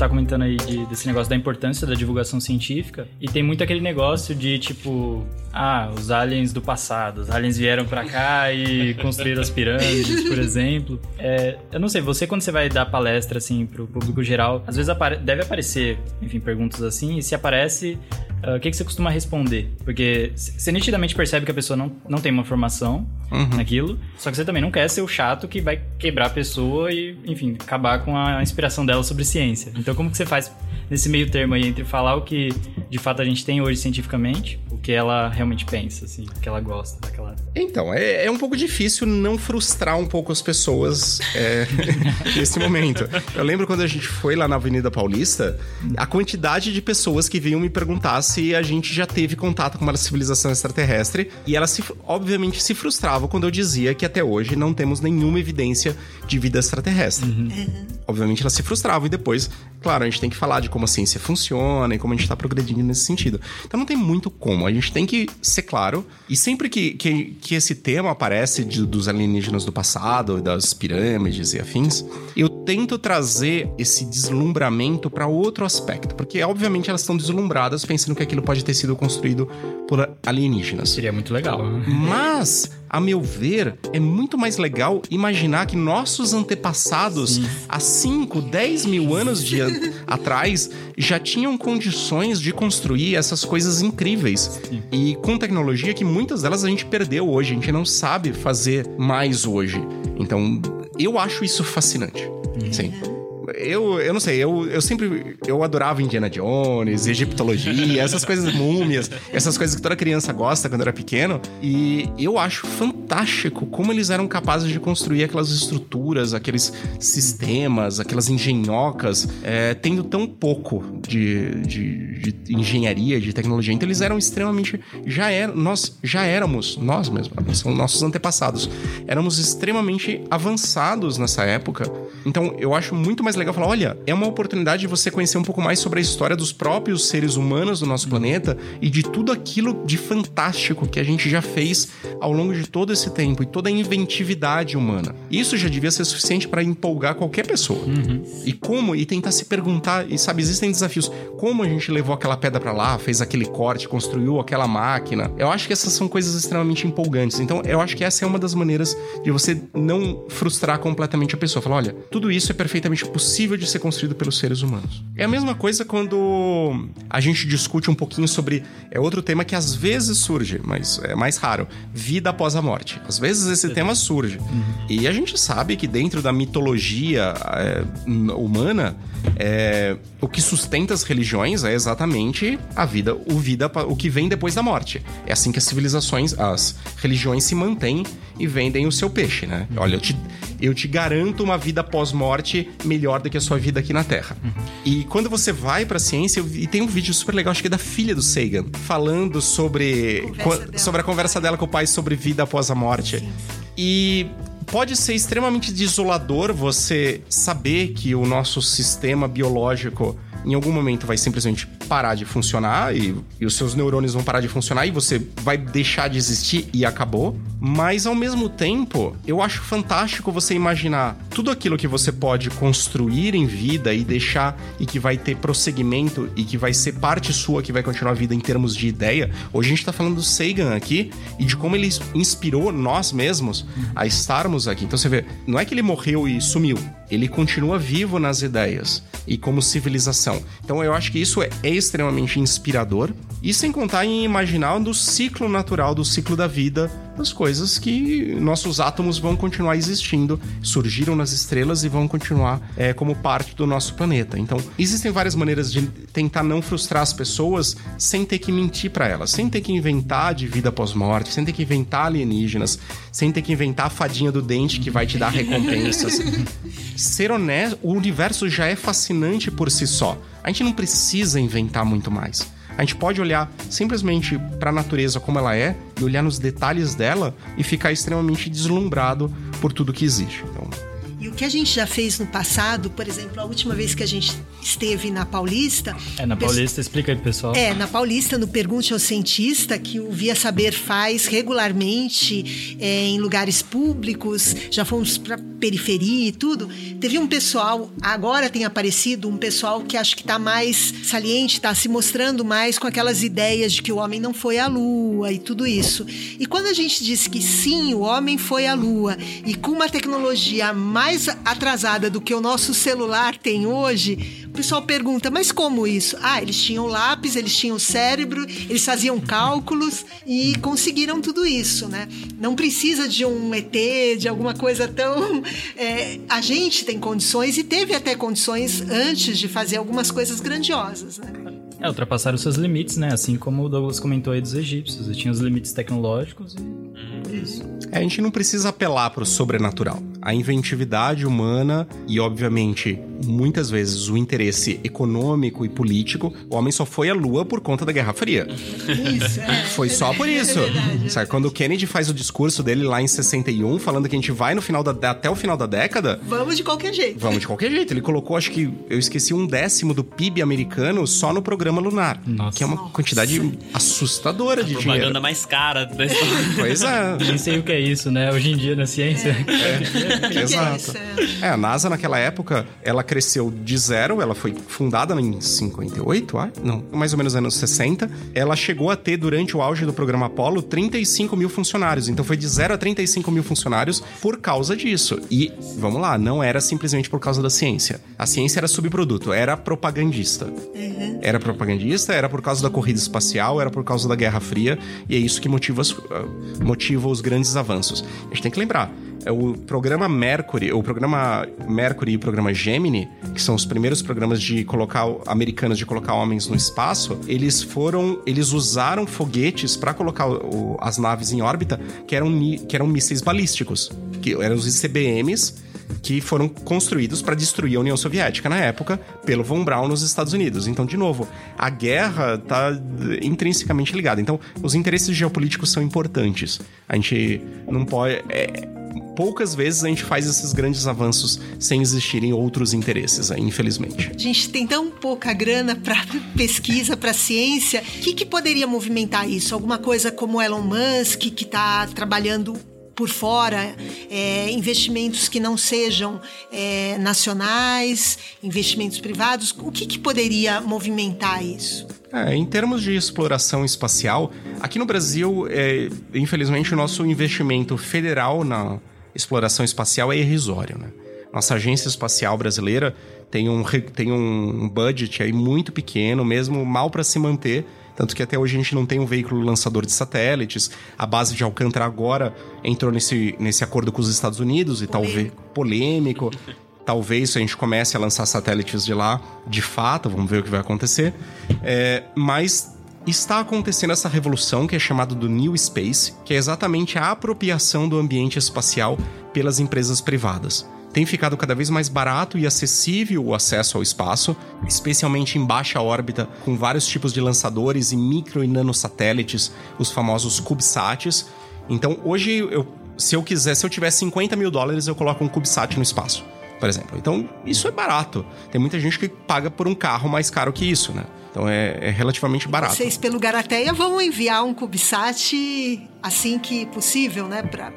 [SPEAKER 2] Tá comentando aí de, desse negócio da importância da divulgação científica. E tem muito aquele negócio de tipo, ah, os aliens do passado. Os aliens vieram para cá e construíram as pirâmides, por exemplo. É, eu não sei, você quando você vai dar palestra assim pro público geral, às vezes apare deve aparecer, enfim, perguntas assim, e se aparece, uh, o que, que você costuma responder? Porque você nitidamente percebe que a pessoa não, não tem uma formação uhum. naquilo, só que você também não quer ser o chato que vai quebrar a pessoa e, enfim, acabar com a inspiração dela sobre ciência. Então, como que você faz nesse meio termo aí entre falar o que de fato a gente tem hoje cientificamente, o que ela realmente pensa, assim, o que ela gosta daquela.
[SPEAKER 3] Então, é, é um pouco difícil não frustrar um pouco as pessoas é, nesse momento. Eu lembro quando a gente foi lá na Avenida Paulista, a quantidade de pessoas que vinham me perguntar se a gente já teve contato com uma civilização extraterrestre e elas, se, obviamente, se frustravam quando eu dizia que até hoje não temos nenhuma evidência de vida extraterrestre. Uhum. Obviamente, elas se frustravam e depois, claro, a gente tem que falar de como a ciência funciona e como a gente está progredindo nesse sentido. Então não tem muito como. A gente tem que ser claro. E sempre que, que, que esse tema aparece de, dos alienígenas do passado, das pirâmides e afins, eu tento trazer esse deslumbramento para outro aspecto. Porque, obviamente, elas estão deslumbradas pensando que aquilo pode ter sido construído por alienígenas.
[SPEAKER 2] Seria muito legal. Né?
[SPEAKER 3] Mas a meu ver, é muito mais legal imaginar que nossos antepassados, Sim. há 5, 10 mil anos de atrás, já tinham condições de construir essas coisas incríveis. Sim. E com tecnologia que muitas delas a gente perdeu hoje, a gente não sabe fazer mais hoje. Então, eu acho isso fascinante. Uhum. Sim eu, eu não sei, eu, eu sempre eu adorava Indiana Jones, egiptologia, essas coisas múmias, essas coisas que toda criança gosta quando era pequeno. E eu acho fantástico como eles eram capazes de construir aquelas estruturas, aqueles sistemas, aquelas engenhocas, é, tendo tão pouco de, de, de, engenharia, de tecnologia. Então eles eram extremamente. Já eram, nós já éramos, nós mesmos, são nossos antepassados, éramos extremamente avançados nessa época. Então eu acho muito mais mais legal falar: olha, é uma oportunidade de você conhecer um pouco mais sobre a história dos próprios seres humanos do nosso planeta e de tudo aquilo de fantástico que a gente já fez ao longo de todo esse tempo e toda a inventividade humana. Isso já devia ser suficiente para empolgar qualquer pessoa. Uhum. E como, e tentar se perguntar, e sabe, existem desafios. Como a gente levou aquela pedra para lá, fez aquele corte, construiu aquela máquina. Eu acho que essas são coisas extremamente empolgantes. Então, eu acho que essa é uma das maneiras de você não frustrar completamente a pessoa. Falar, olha, tudo isso é perfeitamente possível de ser construído pelos seres humanos. É a mesma coisa quando a gente discute um pouquinho sobre. É outro tema que às vezes surge, mas é mais raro: vida após a morte. Às vezes esse tema surge. Uhum. E a gente sabe que dentro da mitologia é, humana, é, o que sustenta as religiões é exatamente a vida, o vida, o que vem depois da morte. É assim que as civilizações, as religiões se mantêm e vendem o seu peixe, né? Uhum. Olha, eu te, eu te garanto uma vida pós-morte melhor do que a sua vida aqui na Terra. Uhum. E quando você vai pra ciência, e tem um vídeo super legal, acho que é da filha do Sagan, falando sobre, sobre a conversa dela com o pai sobre vida após a morte. Sim. E pode ser extremamente desolador você saber que o nosso sistema biológico em algum momento vai simplesmente parar de funcionar e, e, os seus neurônios vão parar de funcionar e você vai deixar de existir e acabou. Mas ao mesmo tempo, eu acho fantástico você imaginar tudo aquilo que você pode construir em vida e deixar e que vai ter prosseguimento e que vai ser parte sua que vai continuar a vida em termos de ideia. Hoje a gente tá falando do Sagan aqui e de como ele inspirou nós mesmos a estarmos aqui. Então você vê, não é que ele morreu e sumiu, ele continua vivo nas ideias e como civilização. Então eu acho que isso é, extremamente inspirador. E sem contar em imaginar do ciclo natural, do ciclo da vida, das coisas que nossos átomos vão continuar existindo, surgiram nas estrelas e vão continuar é, como parte do nosso planeta. Então, existem várias maneiras de tentar não frustrar as pessoas sem ter que mentir para elas, sem ter que inventar de vida pós-morte, sem ter que inventar alienígenas, sem ter que inventar a fadinha do dente que vai te dar recompensas. Ser honesto, o universo já é fascinante por si só. A gente não precisa inventar muito mais. A gente pode olhar simplesmente para a natureza como ela é e olhar nos detalhes dela e ficar extremamente deslumbrado por tudo que existe. Então,
[SPEAKER 4] que a gente já fez no passado, por exemplo, a última vez que a gente esteve na Paulista.
[SPEAKER 2] É, na Paulista, explica aí, pessoal.
[SPEAKER 4] É, na Paulista, no Pergunte ao Cientista, que o Via Saber faz regularmente é, em lugares públicos, já fomos para periferia e tudo. Teve um pessoal, agora tem aparecido um pessoal que acho que está mais saliente, está se mostrando mais com aquelas ideias de que o homem não foi à Lua e tudo isso. E quando a gente diz que sim, o homem foi à Lua e com uma tecnologia mais mais atrasada do que o nosso celular tem hoje, o pessoal pergunta, mas como isso? Ah, eles tinham lápis, eles tinham cérebro, eles faziam cálculos e conseguiram tudo isso, né? Não precisa de um ET, de alguma coisa tão. É, a gente tem condições e teve até condições antes de fazer algumas coisas grandiosas, né?
[SPEAKER 2] É, ultrapassaram seus limites, né? Assim como o Douglas comentou aí dos egípcios. Eles tinham os limites tecnológicos e. Isso.
[SPEAKER 3] É, a gente não precisa apelar para o sobrenatural a inventividade humana e, obviamente, muitas vezes o interesse econômico e político. O homem só foi à Lua por conta da Guerra Fria. Isso, é. Foi só por isso. É verdade, Sabe, quando o Kennedy faz o discurso dele lá em 61, falando que a gente vai no final da, até o final da década.
[SPEAKER 4] Vamos de qualquer jeito.
[SPEAKER 3] Vamos de qualquer jeito. Ele colocou, acho que eu esqueci um décimo do PIB americano só no programa lunar. Nossa. Que é uma Nossa. quantidade assustadora a de
[SPEAKER 1] propaganda
[SPEAKER 3] dinheiro.
[SPEAKER 1] mais cara da história.
[SPEAKER 3] Pois é.
[SPEAKER 2] Nem sei o que é isso, né? Hoje em dia na ciência.
[SPEAKER 3] É. é. Exato. É, a NASA naquela época, ela cresceu de zero, ela foi fundada em 58, ah, não, mais ou menos anos 60. Ela chegou a ter, durante o auge do programa Apollo, 35 mil funcionários. Então foi de zero a 35 mil funcionários por causa disso. E, vamos lá, não era simplesmente por causa da ciência. A ciência era subproduto, era propagandista. Uhum. Era propagandista, era por causa da corrida espacial, era por causa da Guerra Fria, e é isso que motiva, uh, motiva os grandes avanços. A gente tem que lembrar, é o programa Mercury, o programa Mercury e o programa Gemini, que são os primeiros programas de colocar americanos de colocar homens no espaço, eles foram, eles usaram foguetes para colocar o, as naves em órbita, que eram que eram mísseis balísticos, que eram os ICBMs que foram construídos para destruir a União Soviética na época pelo von Braun nos Estados Unidos. Então, de novo, a guerra está intrinsecamente ligada. Então, os interesses geopolíticos são importantes. A gente não pode. É, poucas vezes a gente faz esses grandes avanços sem existirem outros interesses, infelizmente.
[SPEAKER 4] A gente tem tão pouca grana para pesquisa, para ciência. O que, que poderia movimentar isso? Alguma coisa como Elon Musk, que está trabalhando por fora, é, investimentos que não sejam é, nacionais, investimentos privados? O que, que poderia movimentar isso?
[SPEAKER 3] É, em termos de exploração espacial, aqui no Brasil, é, infelizmente, o nosso investimento federal na exploração espacial é irrisório. Né? Nossa agência espacial brasileira tem um, tem um budget aí muito pequeno, mesmo mal para se manter. Tanto que até hoje a gente não tem um veículo lançador de satélites. A base de Alcântara agora entrou nesse, nesse acordo com os Estados Unidos e talvez polêmico. talvez a gente comece a lançar satélites de lá, de fato, vamos ver o que vai acontecer. É, mas está acontecendo essa revolução que é chamada do New Space, que é exatamente a apropriação do ambiente espacial pelas empresas privadas. Tem ficado cada vez mais barato e acessível o acesso ao espaço, especialmente em baixa órbita, com vários tipos de lançadores e micro e nanosatélites, os famosos CubeSats. Então, hoje, eu, se eu quiser, se eu tiver 50 mil dólares, eu coloco um CubeSat no espaço, por exemplo. Então, isso é barato. Tem muita gente que paga por um carro mais caro que isso, né? Então é, é relativamente barato.
[SPEAKER 4] Vocês, pelo Garateia, vão enviar um CubeSat assim que possível, né, para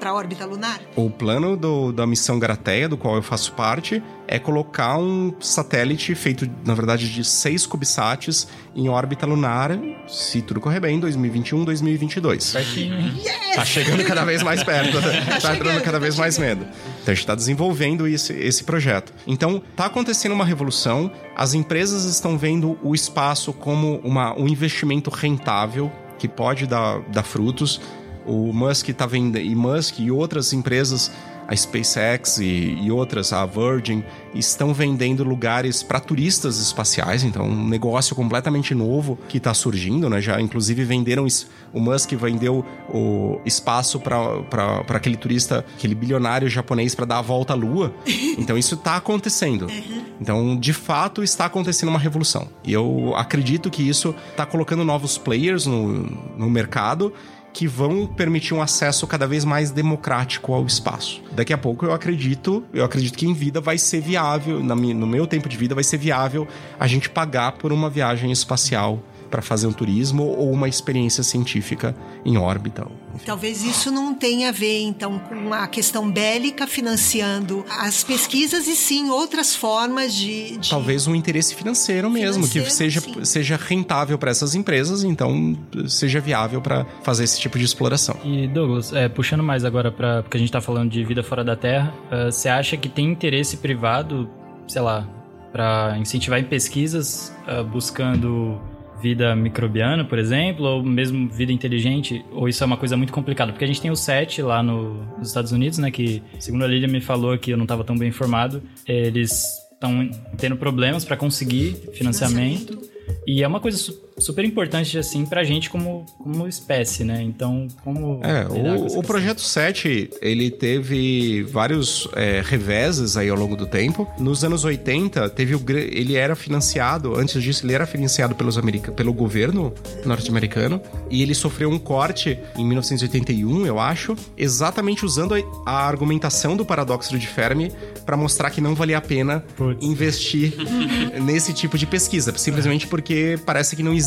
[SPEAKER 4] a órbita lunar?
[SPEAKER 3] O plano do, da missão Garateia, do qual eu faço parte, é colocar um satélite feito, na verdade, de seis CubeSats em órbita lunar, se tudo correr bem, em 2021, 2022. Certinho. Yes! Tá chegando cada vez mais perto, tá, tá entrando cada vez mais medo. Então a gente está desenvolvendo esse, esse projeto. Então, tá acontecendo uma revolução, as empresas estão vendo o espaço como uma, um investimento rentável que pode dar, dar frutos. O Musk está vendo e Musk e outras empresas a SpaceX e, e, outras, a Virgin, estão vendendo lugares para turistas espaciais, então um negócio completamente novo que está surgindo, né? Já inclusive venderam o Musk vendeu o espaço para aquele turista, aquele bilionário japonês para dar a volta à Lua. Então isso está acontecendo. Uhum. Então, de fato, está acontecendo uma revolução. E eu acredito que isso está colocando novos players no, no mercado que vão permitir um acesso cada vez mais democrático ao espaço. Daqui a pouco eu acredito, eu acredito que em vida vai ser viável, no meu tempo de vida vai ser viável a gente pagar por uma viagem espacial para fazer um turismo ou uma experiência científica em órbita.
[SPEAKER 4] Talvez isso não tenha a ver, então, com a questão bélica financiando as pesquisas e sim outras formas de. de...
[SPEAKER 3] Talvez um interesse financeiro mesmo, financeiro, que seja, seja rentável para essas empresas, então seja viável para fazer esse tipo de exploração.
[SPEAKER 2] E, Douglas, é, puxando mais agora para. Porque a gente está falando de vida fora da Terra, uh, você acha que tem interesse privado, sei lá, para incentivar em pesquisas uh, buscando vida microbiana, por exemplo, ou mesmo vida inteligente, ou isso é uma coisa muito complicada? Porque a gente tem o SET lá no, nos Estados Unidos, né, que, segundo a Lilia me falou que eu não estava tão bem informado, eles estão tendo problemas para conseguir financiamento. financiamento e é uma coisa super importante, assim, pra gente como, como espécie, né? Então, como.
[SPEAKER 3] É, o, o projeto 7, ele teve vários é, reveses aí ao longo do tempo. Nos anos 80, teve o, ele era financiado, antes disso, ele era financiado pelos america, pelo governo norte-americano. E ele sofreu um corte em 1981, eu acho, exatamente usando a, argumentação do paradoxo de Fermi para mostrar que não valia a pena Putz. investir nesse tipo de pesquisa. Simplesmente porque parece que não existe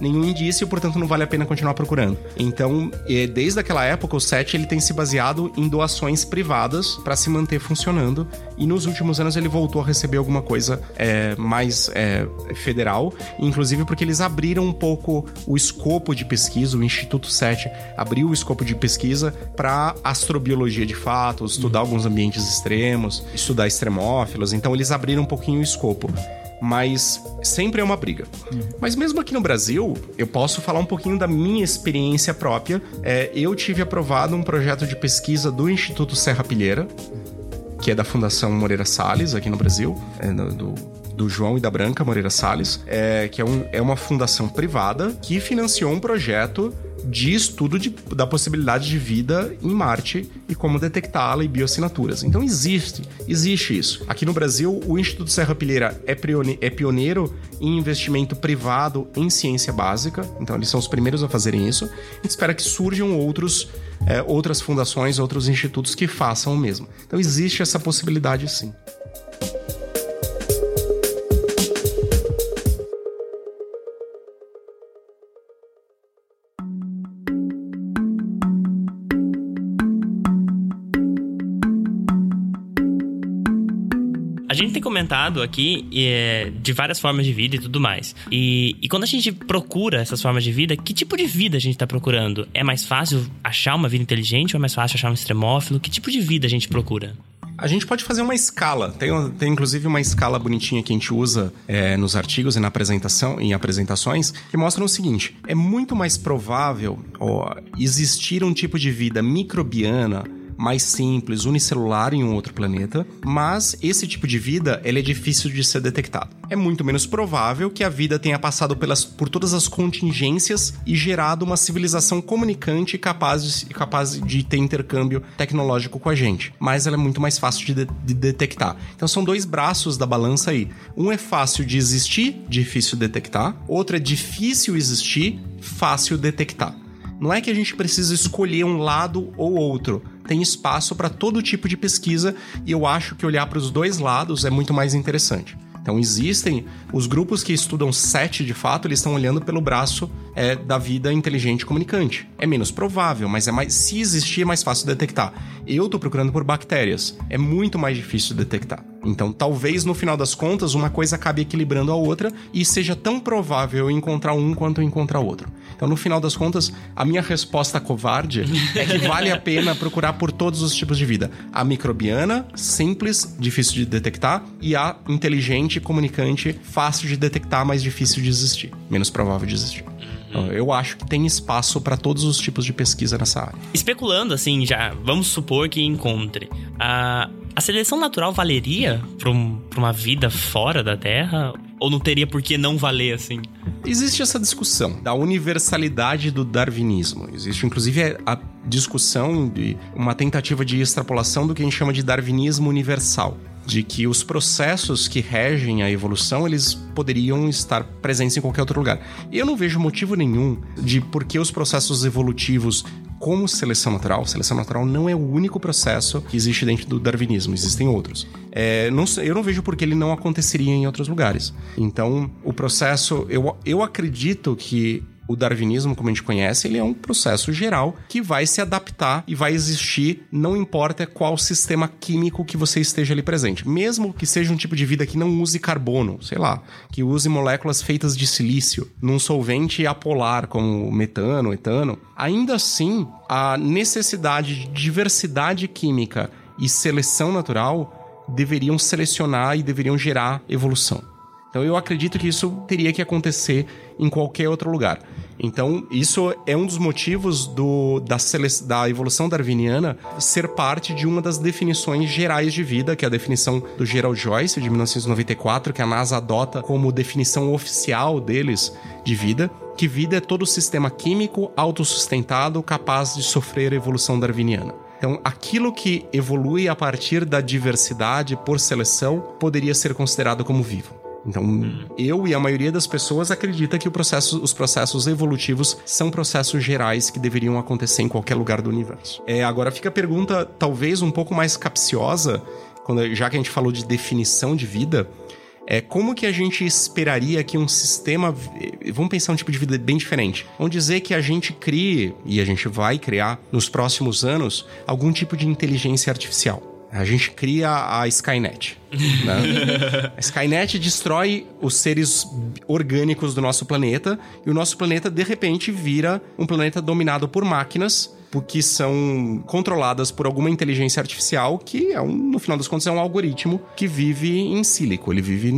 [SPEAKER 3] nenhum indício, portanto não vale a pena continuar procurando. Então, desde aquela época, o SET ele tem se baseado em doações privadas para se manter funcionando e nos últimos anos ele voltou a receber alguma coisa é, mais é, federal, inclusive porque eles abriram um pouco o escopo de pesquisa, o Instituto SET abriu o escopo de pesquisa para astrobiologia de fato, estudar uhum. alguns ambientes extremos, estudar extremófilos, então eles abriram um pouquinho o escopo mas sempre é uma briga. Uhum. Mas mesmo aqui no Brasil, eu posso falar um pouquinho da minha experiência própria. É, eu tive aprovado um projeto de pesquisa do Instituto Serra Pilheira, que é da Fundação Moreira Salles, aqui no Brasil, é, do, do João e da Branca Moreira Salles, é, que é, um, é uma fundação privada que financiou um projeto de estudo de, da possibilidade de vida em Marte e como detectá-la e bioassinaturas. Então existe, existe isso. Aqui no Brasil, o Instituto Serra Pilheira é, é pioneiro em investimento privado em ciência básica, então eles são os primeiros a fazerem isso. A gente espera que surjam outros, é, outras fundações, outros institutos que façam o mesmo. Então existe essa possibilidade sim.
[SPEAKER 1] Comentado aqui é, de várias formas de vida e tudo mais. E, e quando a gente procura essas formas de vida, que tipo de vida a gente está procurando? É mais fácil achar uma vida inteligente ou é mais fácil achar um extremófilo? Que tipo de vida a gente procura?
[SPEAKER 3] A gente pode fazer uma escala. Tem, tem inclusive uma escala bonitinha que a gente usa é, nos artigos e na apresentação, em apresentações, que mostram o seguinte: é muito mais provável ó, existir um tipo de vida microbiana mais simples, unicelular em um outro planeta, mas esse tipo de vida ele é difícil de ser detectado. É muito menos provável que a vida tenha passado pelas, por todas as contingências e gerado uma civilização comunicante capaz de, capaz de ter intercâmbio tecnológico com a gente, mas ela é muito mais fácil de, de, de detectar. Então são dois braços da balança aí. Um é fácil de existir, difícil detectar, outro é difícil existir, fácil detectar. Não é que a gente precisa escolher um lado ou outro tem espaço para todo tipo de pesquisa e eu acho que olhar para os dois lados é muito mais interessante. Então existem os grupos que estudam SET de fato, eles estão olhando pelo braço é, da vida inteligente comunicante. É menos provável, mas é mais se existir é mais fácil detectar. Eu estou procurando por bactérias, é muito mais difícil detectar. Então, talvez no final das contas uma coisa acabe equilibrando a outra e seja tão provável encontrar um quanto encontrar outro. Então, no final das contas, a minha resposta covarde é que vale a pena procurar por todos os tipos de vida: a microbiana, simples, difícil de detectar, e a inteligente, comunicante, fácil de detectar, mas difícil de existir, menos provável de existir. Então, eu acho que tem espaço para todos os tipos de pesquisa nessa área.
[SPEAKER 1] Especulando, assim, já vamos supor que encontre. A, a seleção natural valeria para um, uma vida fora da Terra? Ou não teria por que não valer assim?
[SPEAKER 3] Existe essa discussão da universalidade do darwinismo. Existe, inclusive, a discussão de uma tentativa de extrapolação do que a gente chama de darwinismo universal de que os processos que regem a evolução eles poderiam estar presentes em qualquer outro lugar. Eu não vejo motivo nenhum de por que os processos evolutivos como seleção natural, seleção natural não é o único processo que existe dentro do darwinismo, existem outros. É, não, eu não vejo por que ele não aconteceria em outros lugares. Então, o processo, eu, eu acredito que o darwinismo, como a gente conhece, ele é um processo geral que vai se adaptar e vai existir, não importa qual sistema químico que você esteja ali presente. Mesmo que seja um tipo de vida que não use carbono, sei lá, que use moléculas feitas de silício, num solvente apolar como metano, etano, ainda assim, a necessidade de diversidade química e seleção natural deveriam selecionar e deveriam gerar evolução. Então eu acredito que isso teria que acontecer em qualquer outro lugar. Então, isso é um dos motivos do, da, da evolução darwiniana ser parte de uma das definições gerais de vida, que é a definição do Gerald Joyce, de 1994, que a NASA adota como definição oficial deles de vida, que vida é todo sistema químico autossustentado capaz de sofrer evolução darwiniana. Então, aquilo que evolui a partir da diversidade por seleção poderia ser considerado como vivo. Então, eu e a maioria das pessoas acredita que processo, os processos evolutivos são processos gerais que deveriam acontecer em qualquer lugar do universo. É, agora fica a pergunta, talvez um pouco mais capciosa, quando, já que a gente falou de definição de vida, é como que a gente esperaria que um sistema. Vamos pensar um tipo de vida bem diferente. Vamos dizer que a gente crie, e a gente vai criar nos próximos anos, algum tipo de inteligência artificial. A gente cria a Skynet. Né? a Skynet destrói os seres orgânicos do nosso planeta e o nosso planeta, de repente, vira um planeta dominado por máquinas que são controladas por alguma inteligência artificial que, é um, no final das contas, é um algoritmo que vive em sílico, ele vive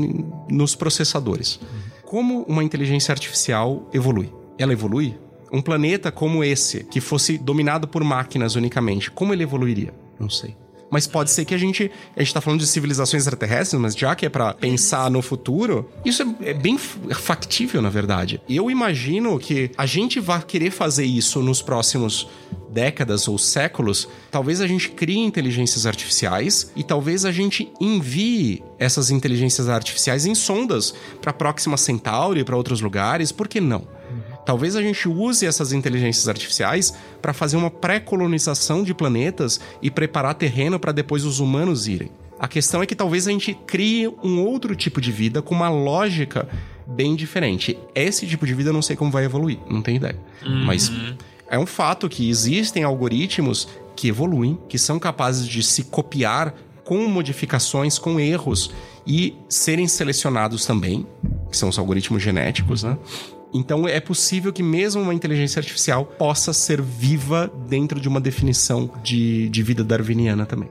[SPEAKER 3] nos processadores. Como uma inteligência artificial evolui? Ela evolui? Um planeta como esse, que fosse dominado por máquinas unicamente, como ele evoluiria? Não sei mas pode ser que a gente. A gente tá falando de civilizações extraterrestres, mas já que é para pensar no futuro, isso é, é bem factível, na verdade. Eu imagino que a gente vai querer fazer isso nos próximos décadas ou séculos, talvez a gente crie inteligências artificiais e talvez a gente envie essas inteligências artificiais em sondas para próxima Centauri, para outros lugares, por que não? Talvez a gente use essas inteligências artificiais para fazer uma pré-colonização de planetas e preparar terreno para depois os humanos irem. A questão é que talvez a gente crie um outro tipo de vida com uma lógica bem diferente. Esse tipo de vida eu não sei como vai evoluir, não tenho ideia. Uhum. Mas é um fato que existem algoritmos que evoluem, que são capazes de se copiar com modificações, com erros e serem selecionados também, que são os algoritmos genéticos, né? Então é possível que mesmo uma inteligência artificial possa ser viva dentro de uma definição de, de vida darwiniana também.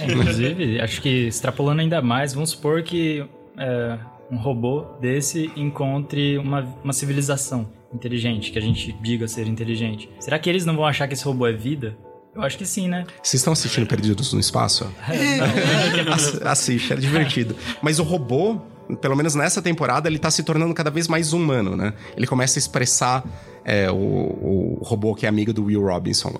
[SPEAKER 2] É, inclusive, acho que extrapolando ainda mais, vamos supor que é, um robô desse encontre uma, uma civilização inteligente, que a gente diga ser inteligente. Será que eles não vão achar que esse robô é vida? Eu acho que sim, né?
[SPEAKER 3] Vocês estão assistindo Perdidos no Espaço?
[SPEAKER 2] É,
[SPEAKER 3] Assiste, é divertido. Mas o robô, pelo menos nessa temporada, ele tá se tornando cada vez mais humano, né? Ele começa a expressar é, o, o, robô que é amigo do Will Robinson,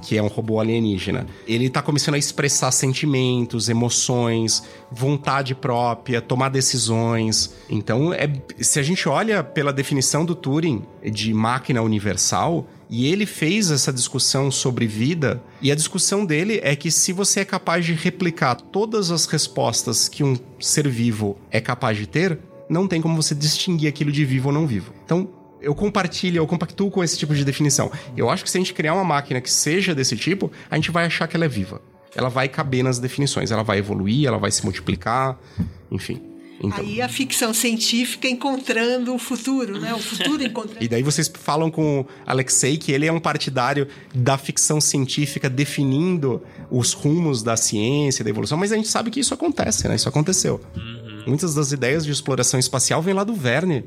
[SPEAKER 3] que é um robô alienígena. Ele tá começando a expressar sentimentos, emoções, vontade própria, tomar decisões. Então, é, se a gente olha pela definição do Turing de máquina universal, e ele fez essa discussão sobre vida, e a discussão dele é que se você é capaz de replicar todas as respostas que um ser vivo é capaz de ter, não tem como você distinguir aquilo de vivo ou não vivo. Então, eu compartilho, eu compactuo com esse tipo de definição. Eu acho que se a gente criar uma máquina que seja desse tipo, a gente vai achar que ela é viva. Ela vai caber nas definições, ela vai evoluir, ela vai se multiplicar, enfim.
[SPEAKER 4] Então. Aí a ficção científica encontrando o futuro, né? O futuro encontrando.
[SPEAKER 3] e daí vocês falam com o Alexei que ele é um partidário da ficção científica definindo os rumos da ciência, da evolução, mas a gente sabe que isso acontece, né? Isso aconteceu. Uhum. Muitas das ideias de exploração espacial vêm lá do Verne,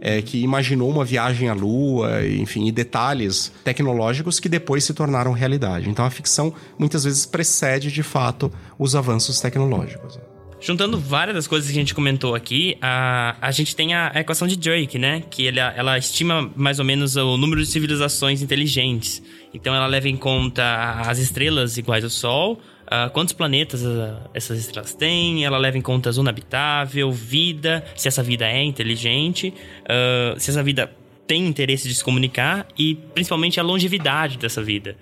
[SPEAKER 3] é, que imaginou uma viagem à Lua, enfim, e detalhes tecnológicos que depois se tornaram realidade. Então a ficção muitas vezes precede de fato os avanços tecnológicos.
[SPEAKER 1] Juntando várias das coisas que a gente comentou aqui, a, a gente tem a, a equação de Drake, né? Que ele, ela estima mais ou menos o número de civilizações inteligentes. Então ela leva em conta as estrelas iguais ao Sol, Uh, quantos planetas uh, essas estrelas têm, ela leva em conta a zona habitável, vida, se essa vida é inteligente, uh, se essa vida tem interesse de se comunicar e principalmente a longevidade dessa vida.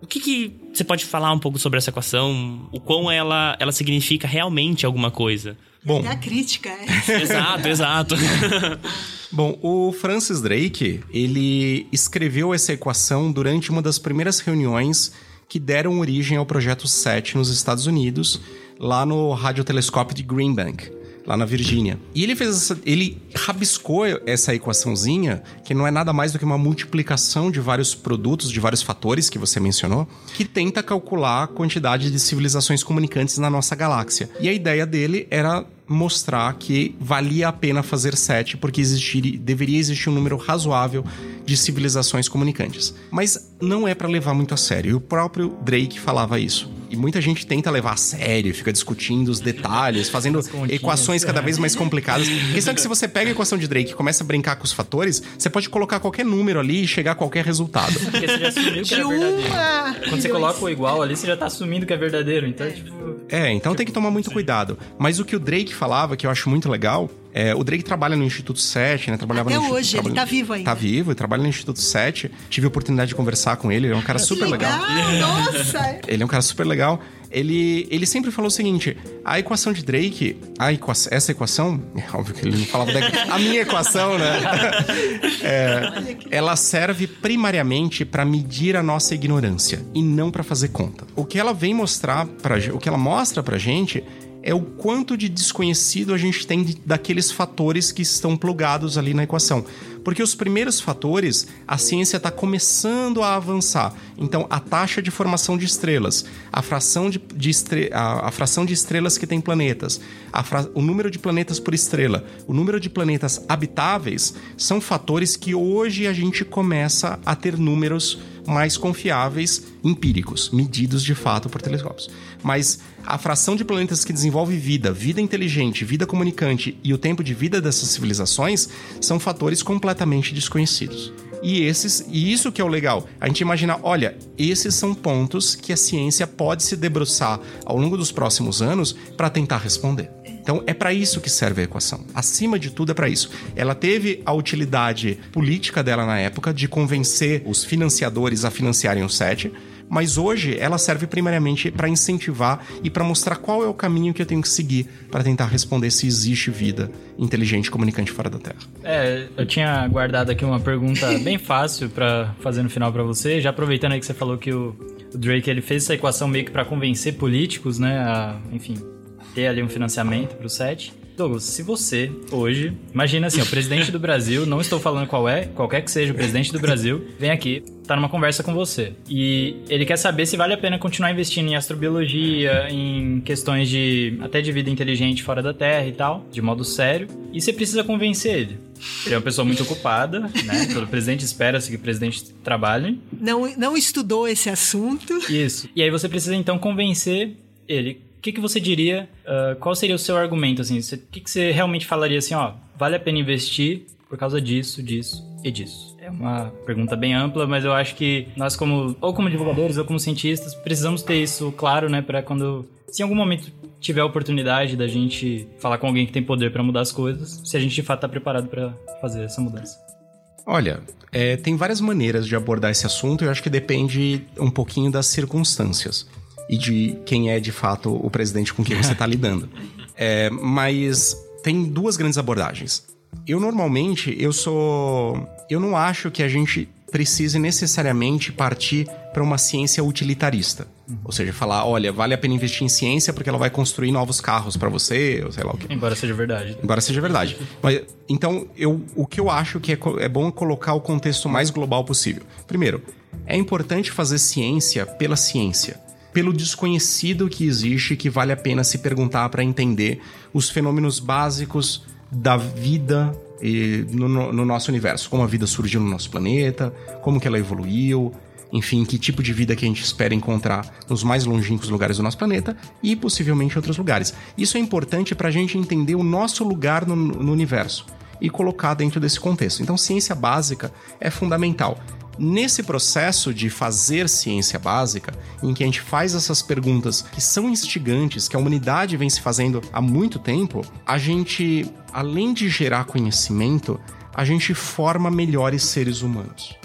[SPEAKER 1] o que, que, você pode falar um pouco sobre essa equação? O quão ela, ela significa realmente alguma coisa?
[SPEAKER 4] Bom, é a crítica, é.
[SPEAKER 1] exato, exato.
[SPEAKER 3] Bom, o Francis Drake, ele escreveu essa equação durante uma das primeiras reuniões que deram origem ao projeto SET nos Estados Unidos, lá no radiotelescópio de Green Bank, lá na Virgínia. E ele fez essa, ele rabiscou essa equaçãozinha, que não é nada mais do que uma multiplicação de vários produtos, de vários fatores que você mencionou, que tenta calcular a quantidade de civilizações comunicantes na nossa galáxia. E a ideia dele era mostrar que valia a pena fazer sete, porque existir, deveria existir um número razoável de civilizações comunicantes. Mas não é para levar muito a sério, e o próprio Drake falava isso. E muita gente tenta levar a sério, fica discutindo os detalhes, fazendo equações cada vez mais complicadas. A questão é que se você pega a equação de Drake e começa a brincar com os fatores, você pode colocar qualquer número ali e chegar a qualquer resultado.
[SPEAKER 2] Porque você já assumiu que é verdadeiro. Quando você coloca o igual ali, você já tá assumindo que é verdadeiro. Então, tipo...
[SPEAKER 3] É, então tem que tomar muito cuidado. Mas o que o Drake falava, que eu acho muito legal, é, o Drake trabalha no Instituto 7, né? Trabalhava
[SPEAKER 4] Até
[SPEAKER 3] no
[SPEAKER 4] hoje,
[SPEAKER 3] trabalha...
[SPEAKER 4] ele tá vivo ainda.
[SPEAKER 3] Tá vivo, trabalha no Instituto 7. Tive a oportunidade de conversar com ele, ele é um cara super legal.
[SPEAKER 4] legal. Nossa!
[SPEAKER 3] ele é um cara super legal. Ele, ele sempre falou o seguinte: a equação de Drake, a equação, essa equação, é óbvio que ele não falava da a minha equação, né? É, ela serve primariamente para medir a nossa ignorância e não para fazer conta. O que ela vem mostrar para o que ela mostra pra gente é o quanto de desconhecido a gente tem daqueles fatores que estão plugados ali na equação. Porque os primeiros fatores, a ciência está começando a avançar. Então, a taxa de formação de estrelas, a fração de, de estre, a, a, fração de estrelas que tem planetas, o número de planetas por estrela, o número de planetas habitáveis, são fatores que hoje a gente começa a ter números mais confiáveis, empíricos, medidos de fato por telescópios. Mas a fração de planetas que desenvolve vida, vida inteligente, vida comunicante e o tempo de vida dessas civilizações são fatores completamente desconhecidos. E esses, e isso que é o legal. A gente imagina, olha, esses são pontos que a ciência pode se debruçar ao longo dos próximos anos para tentar responder. Então é para isso que serve a equação. Acima de tudo é para isso. Ela teve a utilidade política dela na época de convencer os financiadores a financiarem o SET, mas hoje ela serve primariamente para incentivar e para mostrar qual é o caminho que eu tenho que seguir para tentar responder se existe vida inteligente comunicante fora da Terra.
[SPEAKER 2] É, eu tinha guardado aqui uma pergunta bem fácil para fazer no final para você, já aproveitando aí que você falou que o, o Drake ele fez essa equação meio que para convencer políticos, né, a, enfim, ter ali um financiamento para o set. Douglas, se você hoje, imagina assim, o presidente do Brasil, não estou falando qual é, qualquer que seja o presidente do Brasil, vem aqui, tá numa conversa com você. E ele quer saber se vale a pena continuar investindo em astrobiologia, em questões de até de vida inteligente fora da Terra e tal, de modo sério, e você precisa convencer ele. Ele é uma pessoa muito ocupada, né? Todo presidente espera-se que o presidente trabalhe.
[SPEAKER 4] Não, não estudou esse assunto.
[SPEAKER 2] Isso. E aí você precisa então convencer ele que, que você diria? Uh, qual seria o seu argumento? Assim, o que, que você realmente falaria assim, ó, vale a pena investir por causa disso, disso e disso? É uma pergunta bem ampla, mas eu acho que nós como ou como divulgadores ou como cientistas precisamos ter isso claro, né, para quando se em algum momento tiver a oportunidade da gente falar com alguém que tem poder para mudar as coisas, se a gente de fato está preparado para fazer essa mudança.
[SPEAKER 3] Olha, é, tem várias maneiras de abordar esse assunto e eu acho que depende um pouquinho das circunstâncias e de quem é de fato o presidente com quem você está lidando. É, mas tem duas grandes abordagens. Eu normalmente eu sou, eu não acho que a gente precise necessariamente partir para uma ciência utilitarista. Ou seja, falar, olha, vale a pena investir em ciência porque ela vai construir novos carros para você, ou sei lá o que.
[SPEAKER 2] Embora seja verdade.
[SPEAKER 3] Embora seja verdade. Mas, então, eu, o que eu acho que é, é bom colocar o contexto mais global possível. Primeiro, é importante fazer ciência pela ciência pelo desconhecido que existe que vale a pena se perguntar para entender os fenômenos básicos da vida no, no, nosso universo. Como a vida surgiu no nosso planeta, como que ela evoluiu, enfim, que tipo de vida que a gente espera encontrar nos mais longínquos lugares do nosso planeta e possivelmente outros lugares. Isso é importante para a gente entender o nosso lugar no, no universo e colocar dentro desse contexto. Então, ciência básica é fundamental. Nesse processo de fazer ciência básica, em que a gente faz essas perguntas que são instigantes, que a humanidade vem se fazendo há muito tempo, a gente, além de gerar conhecimento, a gente forma melhores seres humanos.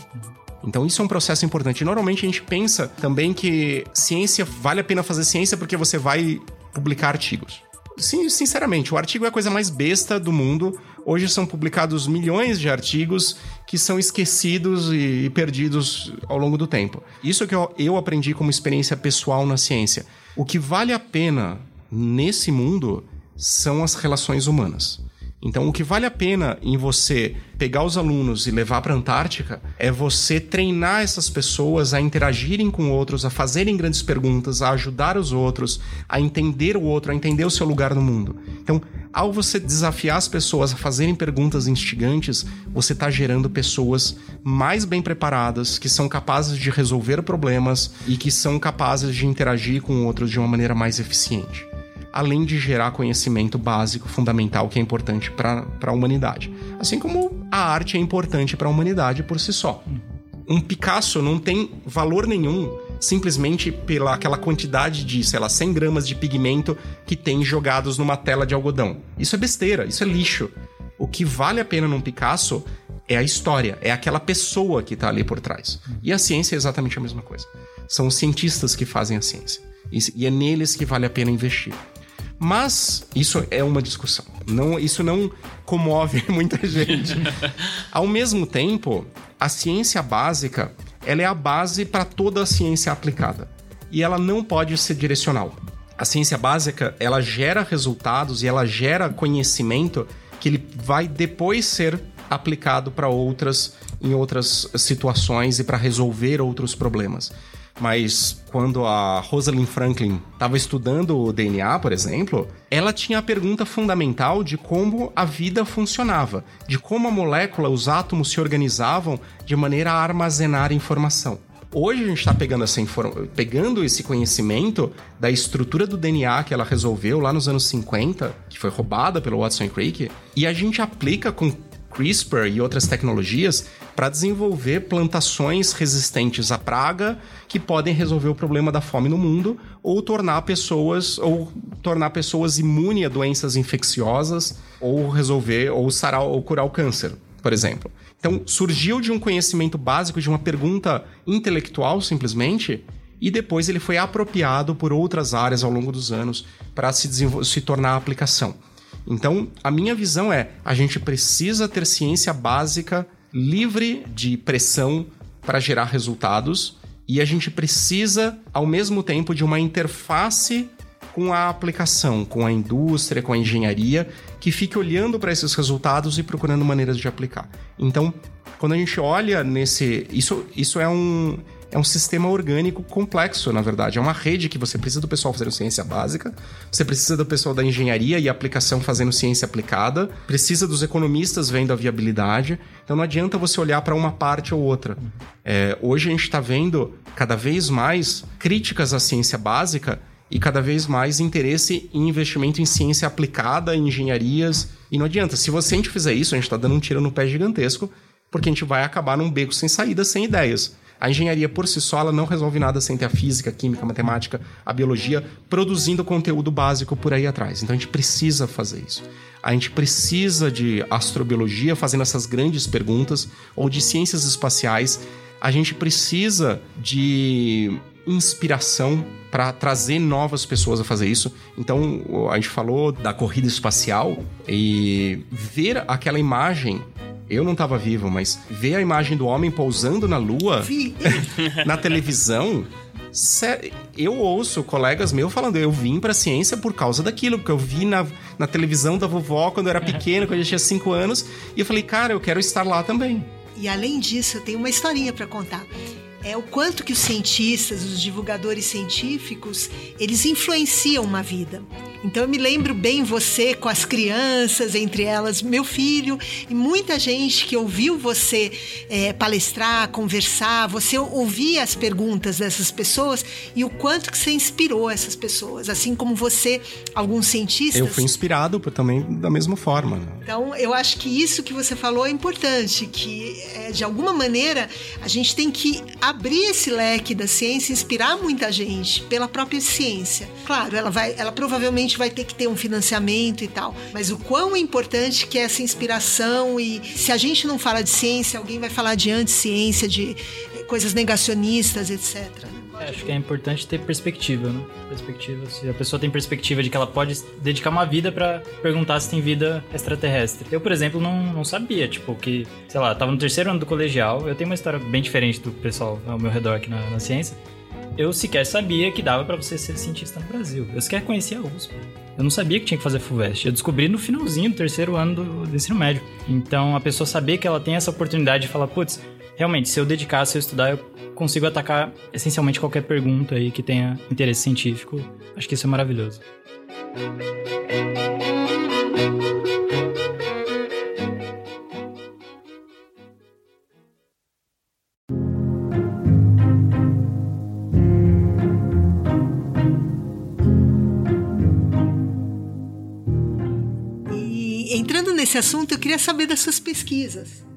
[SPEAKER 3] Então isso é um processo importante. Normalmente a gente pensa também que ciência vale a pena fazer ciência porque você vai publicar artigos. Sim, sinceramente, o artigo é a coisa mais besta do mundo. Hoje são publicados milhões de artigos que são esquecidos e, perdidos ao longo do tempo. Isso é que eu, eu aprendi como experiência pessoal na ciência. O que vale a pena nesse mundo são as relações humanas. Então, o que vale a pena em você pegar os alunos e levar para a Antártica é você treinar essas pessoas a interagirem com outros, a fazerem grandes perguntas, a ajudar os outros, a entender o outro, a entender o seu lugar no mundo. Então, ao você desafiar as pessoas a fazerem perguntas instigantes, você está gerando pessoas mais bem preparadas, que são capazes de resolver problemas e que são capazes de interagir com outros de uma maneira mais eficiente além de gerar conhecimento básico, fundamental, que é importante para a humanidade. Assim como a arte é importante para a humanidade por si só. Um Picasso não tem valor nenhum simplesmente pela aquela quantidade de, sei lá, 100 gramas de pigmento que tem jogados numa tela de algodão. Isso é besteira, isso é lixo. O que vale a pena num Picasso é a história, é aquela pessoa que está ali por trás. E a ciência é exatamente a mesma coisa. São os cientistas que fazem a ciência. E é neles que vale a pena investir. Mas isso é uma discussão. Não, isso não comove muita gente. Ao mesmo tempo, a ciência básica ela é a base para toda a ciência aplicada. E ela não pode ser direcional. A ciência básica, ela gera resultados e ela gera conhecimento que ele vai depois ser aplicado para outras em outras situações e para resolver outros problemas. Mas quando a Rosalind Franklin estava estudando o DNA, por exemplo, ela tinha a pergunta fundamental de como a vida funcionava, de como a molécula, os átomos se organizavam de maneira a armazenar informação. Hoje a gente está pegando, pegando esse conhecimento da estrutura do DNA que ela resolveu lá nos anos 50, que foi roubada pelo Watson Crick, e a gente aplica com CRISPR e outras tecnologias para desenvolver plantações resistentes à praga que podem resolver o problema da fome no mundo ou tornar pessoas ou tornar pessoas imunes a doenças infecciosas ou resolver ou sarar ou curar o câncer, por exemplo. Então, surgiu de um conhecimento básico de uma pergunta intelectual simplesmente e depois ele foi apropriado por outras áreas ao longo dos anos para se, se tornar aplicação. Então, a minha visão é: a gente precisa ter ciência básica livre de pressão para gerar resultados e a gente precisa, ao mesmo tempo, de uma interface com a aplicação, com a indústria, com a engenharia, que fique olhando para esses resultados e procurando maneiras de aplicar. Então, quando a gente olha nesse. Isso, isso é um é um sistema orgânico complexo, na verdade. É uma rede que você precisa do pessoal fazendo ciência básica, você precisa do pessoal da engenharia e aplicação fazendo ciência aplicada, precisa dos economistas vendo a viabilidade. Então não adianta você olhar para uma parte ou outra. É, hoje a gente está vendo cada vez mais críticas à ciência básica e cada vez mais interesse em investimento em ciência aplicada, em engenharias. E não adianta. Se você a gente fizer isso, a gente está dando um tiro no pé gigantesco, porque a gente vai acabar num beco sem saída, sem ideias. A engenharia por si só ela não resolve nada sem ter a física, a química, a matemática, a biologia produzindo conteúdo básico por aí atrás. Então a gente precisa fazer isso. A gente precisa de astrobiologia fazendo essas grandes perguntas ou de ciências espaciais. A gente precisa de inspiração para trazer novas pessoas a fazer isso. Então, a gente falou da corrida espacial e ver aquela imagem eu não estava vivo, mas ver a imagem do homem pousando na lua na televisão. Eu ouço colegas meus falando, eu vim pra ciência por causa daquilo, porque eu vi na, na televisão da vovó quando eu era pequeno, quando eu tinha 5 anos, e eu falei, cara, eu quero estar lá também.
[SPEAKER 4] E além disso, eu tenho uma historinha para contar é o quanto que os cientistas, os divulgadores científicos, eles influenciam uma vida. Então eu me lembro bem você com as crianças, entre elas meu filho, e muita gente que ouviu você é, palestrar, conversar, você ouvia as perguntas dessas pessoas e o quanto que você inspirou essas pessoas, assim como você, alguns cientistas.
[SPEAKER 3] Eu fui inspirado por, também da mesma forma. Né?
[SPEAKER 4] Então eu acho que isso que você falou é importante, que é, de alguma maneira a gente tem que abrir esse leque da ciência, inspirar muita gente pela própria ciência. Claro, ela vai, ela provavelmente vai ter que ter um financiamento e tal. Mas o quão importante que é essa inspiração e se a gente não fala de ciência, alguém vai falar de anticiência, de coisas negacionistas, etc.
[SPEAKER 2] É, acho que é importante ter perspectiva, né? Perspectiva. Se a pessoa tem perspectiva de que ela pode dedicar uma vida para perguntar se tem vida extraterrestre. Eu, por exemplo, não, não sabia, tipo, que, sei lá, tava no terceiro ano do colegial. Eu tenho uma história bem diferente do pessoal ao meu redor aqui na, na ciência eu sequer sabia que dava para você ser cientista no Brasil. Eu sequer conhecia a USP. Eu não sabia que tinha que fazer FUVEST. Eu descobri no finalzinho do terceiro ano do, do ensino médio. Então, a pessoa saber que ela tem essa oportunidade de falar, putz, realmente, se eu dedicar, se eu estudar, eu consigo atacar essencialmente qualquer pergunta aí que tenha interesse científico. Acho que isso é maravilhoso.
[SPEAKER 4] nesse assunto, eu queria saber das suas pesquisas.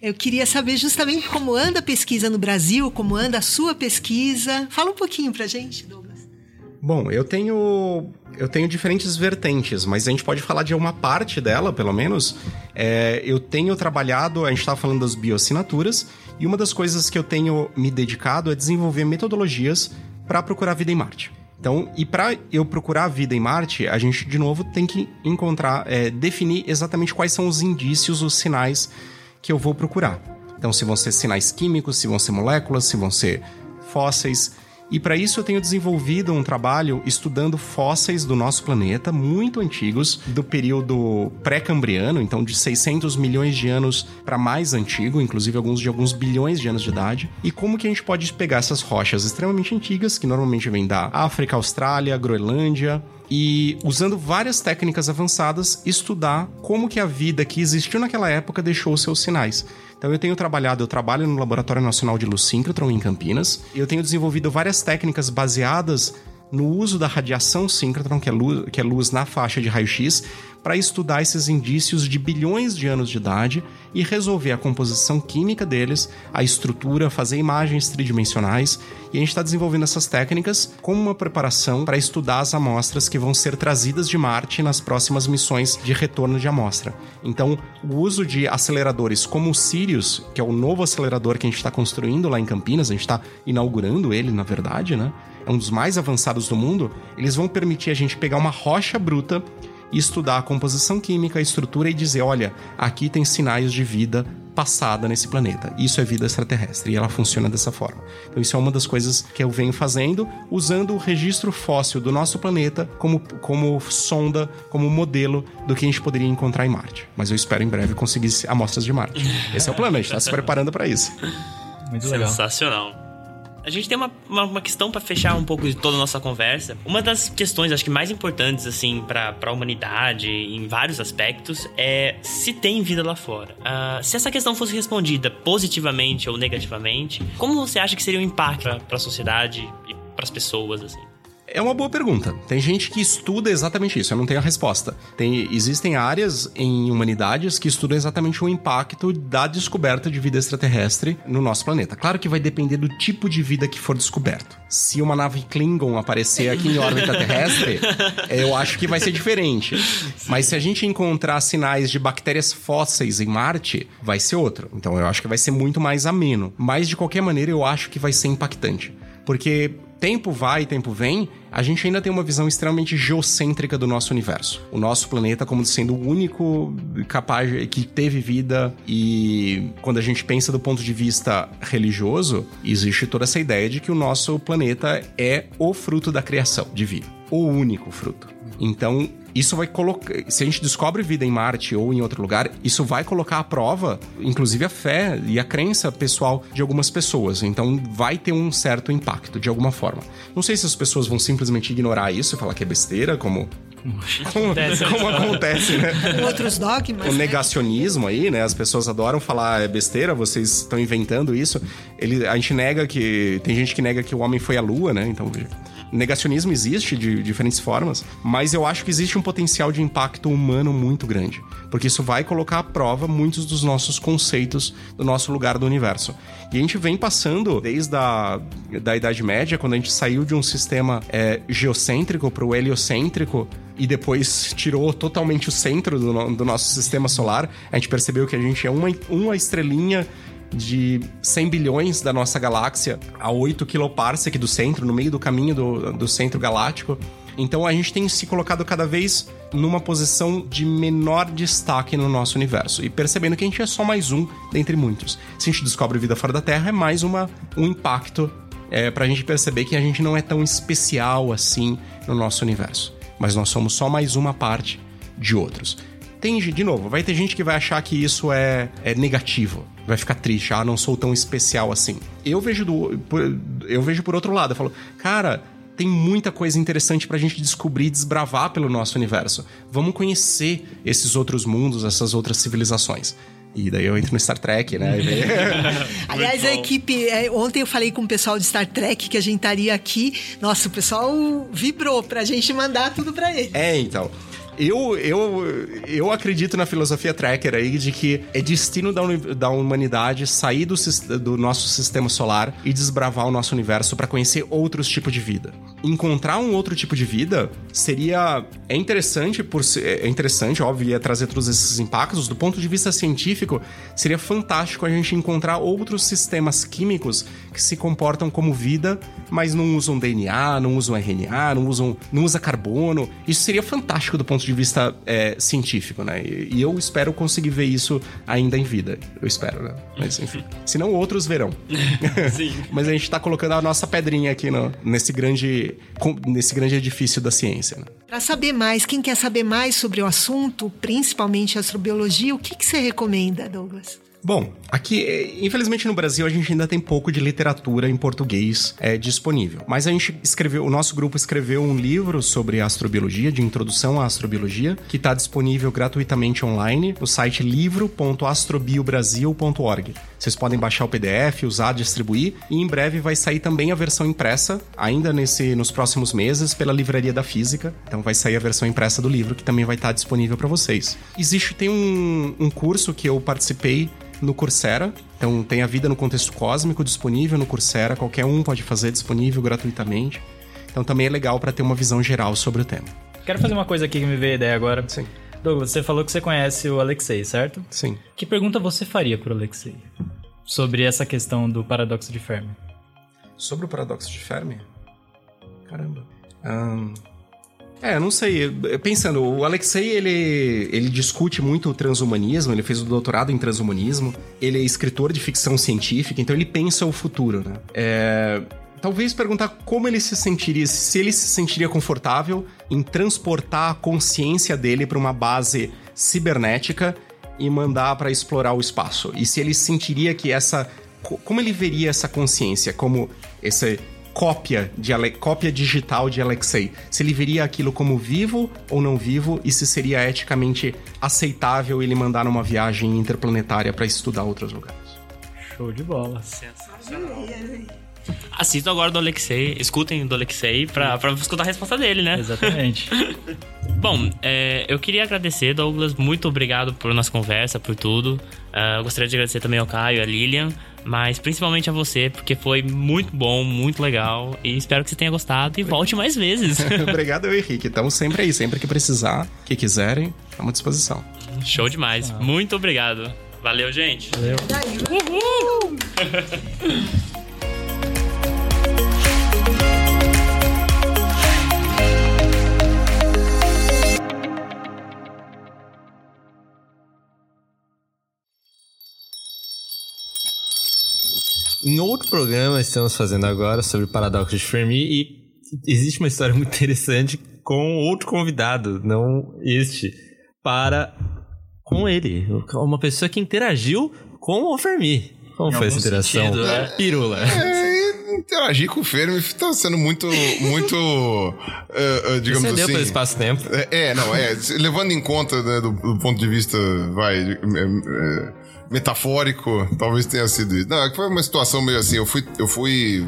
[SPEAKER 4] Eu queria saber justamente como anda a pesquisa no Brasil, como anda a sua pesquisa. Fala um pouquinho pra gente, Douglas.
[SPEAKER 3] Bom, eu tenho eu tenho diferentes vertentes, mas a gente pode falar de uma parte dela, pelo menos. É, eu tenho trabalhado, a gente estava falando das bioassinaturas, e uma das coisas que eu tenho me dedicado é desenvolver metodologias para procurar vida em Marte. Então, e para eu procurar vida em Marte, a gente de novo tem que encontrar, é, definir exatamente quais são os indícios, os sinais que eu vou procurar. Então, se vão ser sinais químicos, se vão ser moléculas, se vão ser fósseis. E para isso eu tenho desenvolvido um trabalho estudando fósseis do nosso planeta, muito antigos, do período pré-cambriano, então de 600 milhões de anos para mais antigo, inclusive alguns de alguns bilhões de anos de idade, e como que a gente pode pegar essas rochas extremamente antigas, que normalmente vêm da África, Austrália, Groenlândia, e usando várias técnicas avançadas estudar como que a vida que existiu naquela época deixou seus sinais. Então eu tenho trabalhado, eu trabalho no Laboratório Nacional de Luz Síncrotron em Campinas. Eu tenho desenvolvido várias técnicas baseadas no uso da radiação síncrotron, que é luz, que é luz na faixa de raio-x, para estudar esses indícios de bilhões de anos de idade e resolver a composição química deles, a estrutura, fazer imagens tridimensionais. E a gente está desenvolvendo essas técnicas como uma preparação para estudar as amostras que vão ser trazidas de Marte nas próximas missões de retorno de amostra. Então, o uso de aceleradores como o Sirius, que é o novo acelerador que a gente está construindo lá em Campinas, a gente está inaugurando ele, na verdade, né? É um dos mais avançados do mundo. Eles vão permitir a gente pegar uma rocha bruta e estudar a composição química, a estrutura e dizer: olha, aqui tem sinais de vida passada nesse planeta. Isso é vida extraterrestre e ela funciona dessa forma. Então isso é uma das coisas que eu venho fazendo, usando o registro fóssil do nosso planeta como, como sonda, como modelo do que a gente poderia encontrar em Marte. Mas eu espero em breve conseguir amostras de Marte. Esse é o plano, a gente está se preparando para isso.
[SPEAKER 2] Muito legal.
[SPEAKER 1] Sensacional. A gente tem uma, uma, uma questão para fechar um pouco de toda a nossa conversa. Uma das questões, acho que mais importantes, assim, para a humanidade, em vários aspectos, é se tem vida lá fora. Uh, se essa questão fosse respondida positivamente ou negativamente, como você acha que seria o impacto para a sociedade e para as pessoas, assim?
[SPEAKER 3] É uma boa pergunta. Tem gente que estuda exatamente isso, eu não tenho a resposta. Tem, existem áreas em humanidades que estudam exatamente o impacto da descoberta de vida extraterrestre no nosso planeta. Claro que vai depender do tipo de vida que for descoberto. Se uma nave Klingon aparecer aqui em órbita terrestre, eu acho que vai ser diferente. Mas se a gente encontrar sinais de bactérias fósseis em Marte, vai ser outro. Então eu acho que vai ser muito mais ameno. Mas de qualquer maneira, eu acho que vai ser impactante. Porque tempo vai e tempo vem, a gente ainda tem uma visão extremamente geocêntrica do nosso universo. O nosso planeta como sendo o único capaz que teve vida e quando a gente pensa do ponto de vista religioso, existe toda essa ideia de que o nosso planeta é o fruto da criação divina, o único fruto. Então, isso vai colocar. Se a gente descobre vida em Marte ou em outro lugar, isso vai colocar à prova, inclusive, a fé e a crença pessoal de algumas pessoas. Então, vai ter um certo impacto de alguma forma. Não sei se as pessoas vão simplesmente ignorar isso e falar que é besteira, como como, como, acontece, né?
[SPEAKER 4] Com outros dogmas.
[SPEAKER 3] O né? negacionismo aí, né? As pessoas adoram falar é besteira, vocês estão inventando isso. Ele, a gente nega que. Tem gente que nega que o homem foi à lua, né? Então, negacionismo existe de diferentes formas, mas eu acho que existe um potencial de impacto humano muito grande, porque isso vai colocar à prova muitos dos nossos conceitos do nosso lugar do universo. E a gente vem passando desde a da Idade Média, quando a gente saiu de um sistema é, geocêntrico para o heliocêntrico, e depois tirou totalmente o centro do, do, nosso sistema solar, a gente percebeu que a gente é uma, uma estrelinha de 100 bilhões da nossa galáxia a 8 kiloparsec do centro, no meio do caminho do, do centro galáctico. Então a gente tem se colocado cada vez numa posição de menor destaque no nosso universo e percebendo que a gente é só mais um dentre muitos. Se a gente descobre vida fora da Terra, é mais uma, um impacto é, para a gente perceber que a gente não é tão especial assim no nosso universo. Mas nós somos só mais uma parte de outros. Tem, de novo, vai ter gente que vai achar que isso é, é negativo vai ficar triste, ah, não sou tão especial assim. Eu vejo do, eu vejo por outro lado, eu falo, cara, tem muita coisa interessante pra gente descobrir e desbravar pelo nosso universo. Vamos conhecer esses outros mundos, essas outras civilizações. E daí eu entro no Star Trek, né?
[SPEAKER 4] Aliás, a equipe. É, ontem eu falei com o pessoal de Star Trek que a gente estaria aqui. Nossa, o pessoal vibrou pra gente mandar tudo pra ele.
[SPEAKER 3] É, então. Eu, eu, eu acredito na filosofia tracker aí de que é destino da, da humanidade sair do, do nosso sistema solar e desbravar o nosso universo para conhecer outros tipos de vida. Encontrar um outro tipo de vida seria. É interessante, por é interessante, óbvio, ia trazer todos esses impactos. Do ponto de vista científico, seria fantástico a gente encontrar outros sistemas químicos que se comportam como vida, mas não usam DNA, não usam RNA, não usam não usa carbono. Isso seria fantástico do ponto de vista é, científico, né? E, e, eu espero conseguir ver isso ainda em vida. Eu espero, né? Mas enfim. Senão outros verão. Sim. Mas a gente tá colocando a nossa pedrinha aqui no, nesse, grande, nesse grande edifício da ciência. Né?
[SPEAKER 4] Para saber mais, quem quer saber mais sobre o assunto, principalmente astrobiologia, o que, que você recomenda, Douglas?
[SPEAKER 3] Bom, aqui, é, infelizmente no Brasil a gente ainda tem pouco de literatura em português é, disponível. Mas a gente escreveu, o nosso grupo escreveu um livro sobre astrobiologia, de introdução à astrobiologia, que está disponível gratuitamente online no site livro.astrobiobrasil.org. Vocês podem baixar o PDF, usar, distribuir e em breve vai sair também a versão impressa, ainda nesse nos próximos meses, pela Livraria da Física. Então vai sair a versão impressa do livro que também vai estar disponível para vocês. Existe tem um, um curso que eu participei no Coursera. Então tem a vida no contexto cósmico disponível no Coursera, qualquer um pode fazer disponível gratuitamente. Então também é legal para ter uma visão geral sobre o tema.
[SPEAKER 2] Quero fazer uma coisa aqui que me veio a ideia agora.
[SPEAKER 3] Sim.
[SPEAKER 2] Douglas, você falou que você conhece o Alexei, certo?
[SPEAKER 3] Sim.
[SPEAKER 2] Que pergunta você faria para o Alexei sobre essa questão do paradoxo de Fermi?
[SPEAKER 3] Sobre o paradoxo de Fermi? Caramba. Um, É, não sei. Pensando, o Alexei, ele, ele discute muito o transhumanismo, ele fez o doutorado em transhumanismo, ele é escritor de ficção científica, então ele pensa o futuro, né? É, talvez perguntar como ele se sentiria, se ele se sentiria confortável em transportar a consciência dele para uma base cibernética e mandar para explorar o espaço. E se ele sentiria que essa. Como ele veria essa consciência? Como essa cópia, de Ale, cópia digital de Alexei? Se ele veria aquilo como vivo ou não vivo e se seria eticamente aceitável ele mandar numa viagem interplanetária para estudar outros lugares?
[SPEAKER 2] Show de bola.
[SPEAKER 1] Sensacional. Assistam agora do Alexei, escutem do Alexei pra, pra escutar a resposta dele, né?
[SPEAKER 2] Exatamente.
[SPEAKER 1] Bom, é, eu queria agradecer, Douglas. Muito obrigado por nossa conversa, por tudo. Uh, eu gostaria de agradecer também ao Caio e a Lilian, mas principalmente a você, porque foi muito bom, muito legal. E espero que você tenha gostado e volte mais vezes.
[SPEAKER 3] Obrigado, eu e Henrique. Estamos sempre aí, sempre que precisar, que quiserem, estamos à disposição.
[SPEAKER 1] Show demais. Muito obrigado. Valeu, gente.
[SPEAKER 2] Valeu.
[SPEAKER 1] Uhul!
[SPEAKER 6] Em outro programa estamos fazendo agora sobre o paradoxo de Fermi e existe uma história muito interessante com outro convidado, não este, para com ele, uma pessoa que interagiu com o Fermi. Como
[SPEAKER 2] Em
[SPEAKER 6] foi essa interação?
[SPEAKER 2] sentido, né?
[SPEAKER 6] Pirula.
[SPEAKER 7] É, interagir com o Fermi tá sendo muito, muito, eh, eh, digamos
[SPEAKER 6] Você deu
[SPEAKER 7] assim...
[SPEAKER 6] pelo espaço-tempo.
[SPEAKER 7] É, é, não, é. Levando em conta, né, do, do ponto de vista, vai, é, é, metafórico, talvez tenha sido isso. Não, é que foi uma situação meio assim, eu fui, eu fui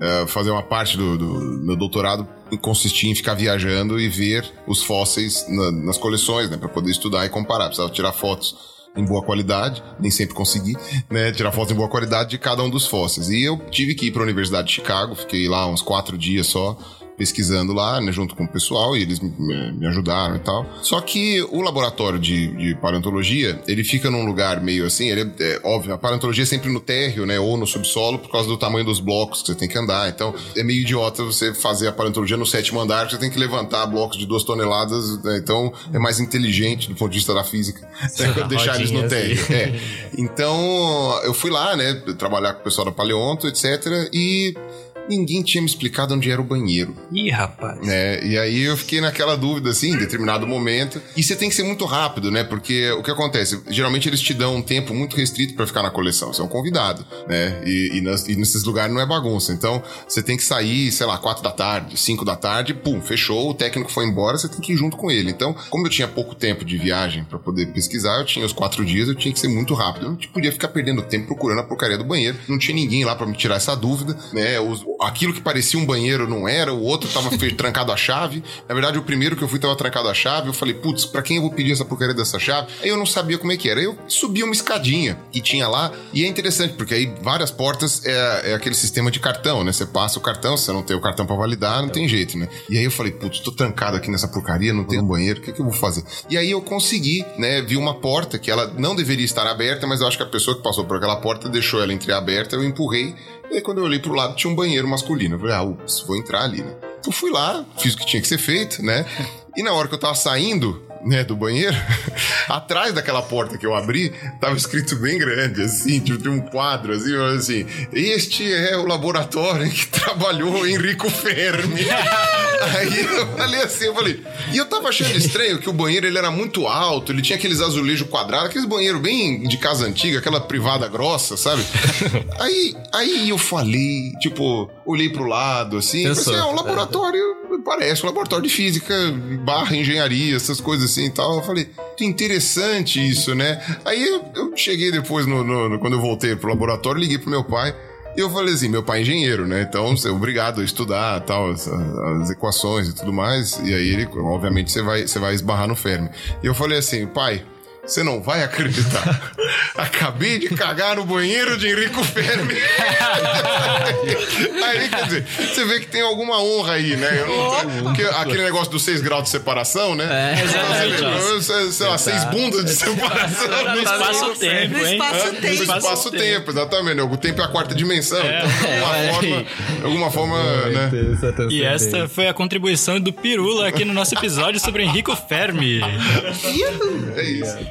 [SPEAKER 7] é, fazer uma parte do, do meu doutorado consistia em ficar viajando e ver os fósseis na- nas coleções, né, para poder estudar e comparar. Precisava tirar fotos em boa qualidade, nem sempre consegui, né, tirar fotos em boa qualidade de cada um dos fósseis. E eu tive que ir para a Universidade de Chicago, fiquei lá uns quatro dias só, pesquisando lá, né, junto com o pessoal, e eles me, me ajudaram e tal. Só que o laboratório de, de paleontologia, ele fica num lugar meio assim, ele é, é óbvio, a paleontologia é sempre no térreo, né, ou no subsolo, por causa do tamanho dos blocos que você tem que andar. Então, é meio idiota você fazer a paleontologia no sétimo andar, que você tem que levantar blocos de duas toneladas, né, então é mais inteligente do ponto de vista da física né, deixar eles no
[SPEAKER 2] Rodinha,
[SPEAKER 7] térreo.
[SPEAKER 2] assim.
[SPEAKER 7] É. Então, eu fui lá, né, trabalhar com o pessoal da Paleonto, etc, e ninguém tinha me explicado onde era o banheiro.
[SPEAKER 2] Ih, rapaz.
[SPEAKER 7] né? E aí eu fiquei naquela dúvida, assim, em determinado momento. E você tem que ser muito rápido, né? Porque o que acontece? Geralmente eles te dão um tempo muito restrito pra ficar na coleção. Você é um convidado, né? E, e, nas- e nesses lugares não é bagunça. Então, você tem que sair, sei lá, quatro da tarde, cinco da tarde, pum, fechou, o técnico foi embora, você tem que ir junto com ele. Então, como eu tinha pouco tempo de viagem pra poder pesquisar, eu tinha os quatro dias, eu tinha que ser muito rápido. Eu não podia ficar perdendo tempo procurando a porcaria do banheiro. Não tinha ninguém lá pra me tirar essa dúvida, né? Os- aquilo que parecia um banheiro não era, o outro tava trancado a chave. Na verdade, o primeiro que eu fui tava trancado a chave. Eu falei, putz, pra quem eu vou pedir essa porcaria dessa chave? Aí eu não sabia como é que era. Eu subi uma escadinha que tinha lá. E é interessante, porque aí várias portas é, é aquele sistema de cartão, né? Você passa o cartão, você não tem o cartão pra validar, não tem jeito, né? E aí eu falei, putz, tô trancado aqui nessa porcaria, não tem um banheiro, o que, que eu vou fazer? E aí eu consegui, né? Vi uma porta que ela não deveria estar aberta, mas eu acho que a pessoa que passou por aquela porta deixou ela entreaberta, eu empurrei. E aí quando eu olhei pro lado tinha um banheiro masculino. Eu falei, ah, ups, vou entrar ali, né? Então fui lá, fiz o que tinha que ser feito, né? E na hora que eu tava saindo, né, do banheiro, atrás daquela porta que eu abri, tava escrito bem grande, assim, tipo, um quadro, assim, assim, este é o laboratório em que trabalhou Enrico Fermi. Aí eu falei assim, eu falei, e eu tava achando estranho que o banheiro ele era muito alto, ele tinha aqueles azulejos quadrados, aqueles banheiros bem de casa antiga, aquela privada grossa, sabe? Aí, aí eu falei, tipo, olhei pro lado, assim, falei
[SPEAKER 6] Pensou.
[SPEAKER 7] assim, é um laboratório, parece um laboratório de física, barra engenharia, essas coisas assim e tal. Eu falei, interessante isso, né? Aí eu, eu cheguei depois, no, no- no- quando eu voltei pro laboratório, liguei pro meu pai. E eu falei assim, meu pai é engenheiro, né? Então, você é obrigado a estudar tal, as, as equações e tudo mais. E aí, ele, obviamente, você vai, você vai esbarrar no Fermi. E eu falei assim, pai, Você não vai acreditar. Acabei de cagar no banheiro de Henrico Fermi. aí, quer dizer, você vê que tem alguma honra aí, né? Eu não- porque aquele negócio dos seis graus de separação, né?
[SPEAKER 6] É,
[SPEAKER 7] Então, você vê, sei- lá, seis bundas de separação.
[SPEAKER 1] No espaço-tempo,
[SPEAKER 4] No espaço-tempo.
[SPEAKER 7] No espaço-tempo, exatamente. O tempo é a quarta dimensão. Então, de alguma
[SPEAKER 6] É.
[SPEAKER 7] forma, de alguma forma né?
[SPEAKER 2] E esta foi a contribuição do Pirula aqui no nosso episódio sobre Enrico Fermi.
[SPEAKER 7] É isso.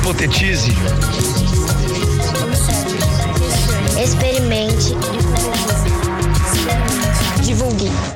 [SPEAKER 8] Hipotetize.
[SPEAKER 9] Experimente. Divulgue.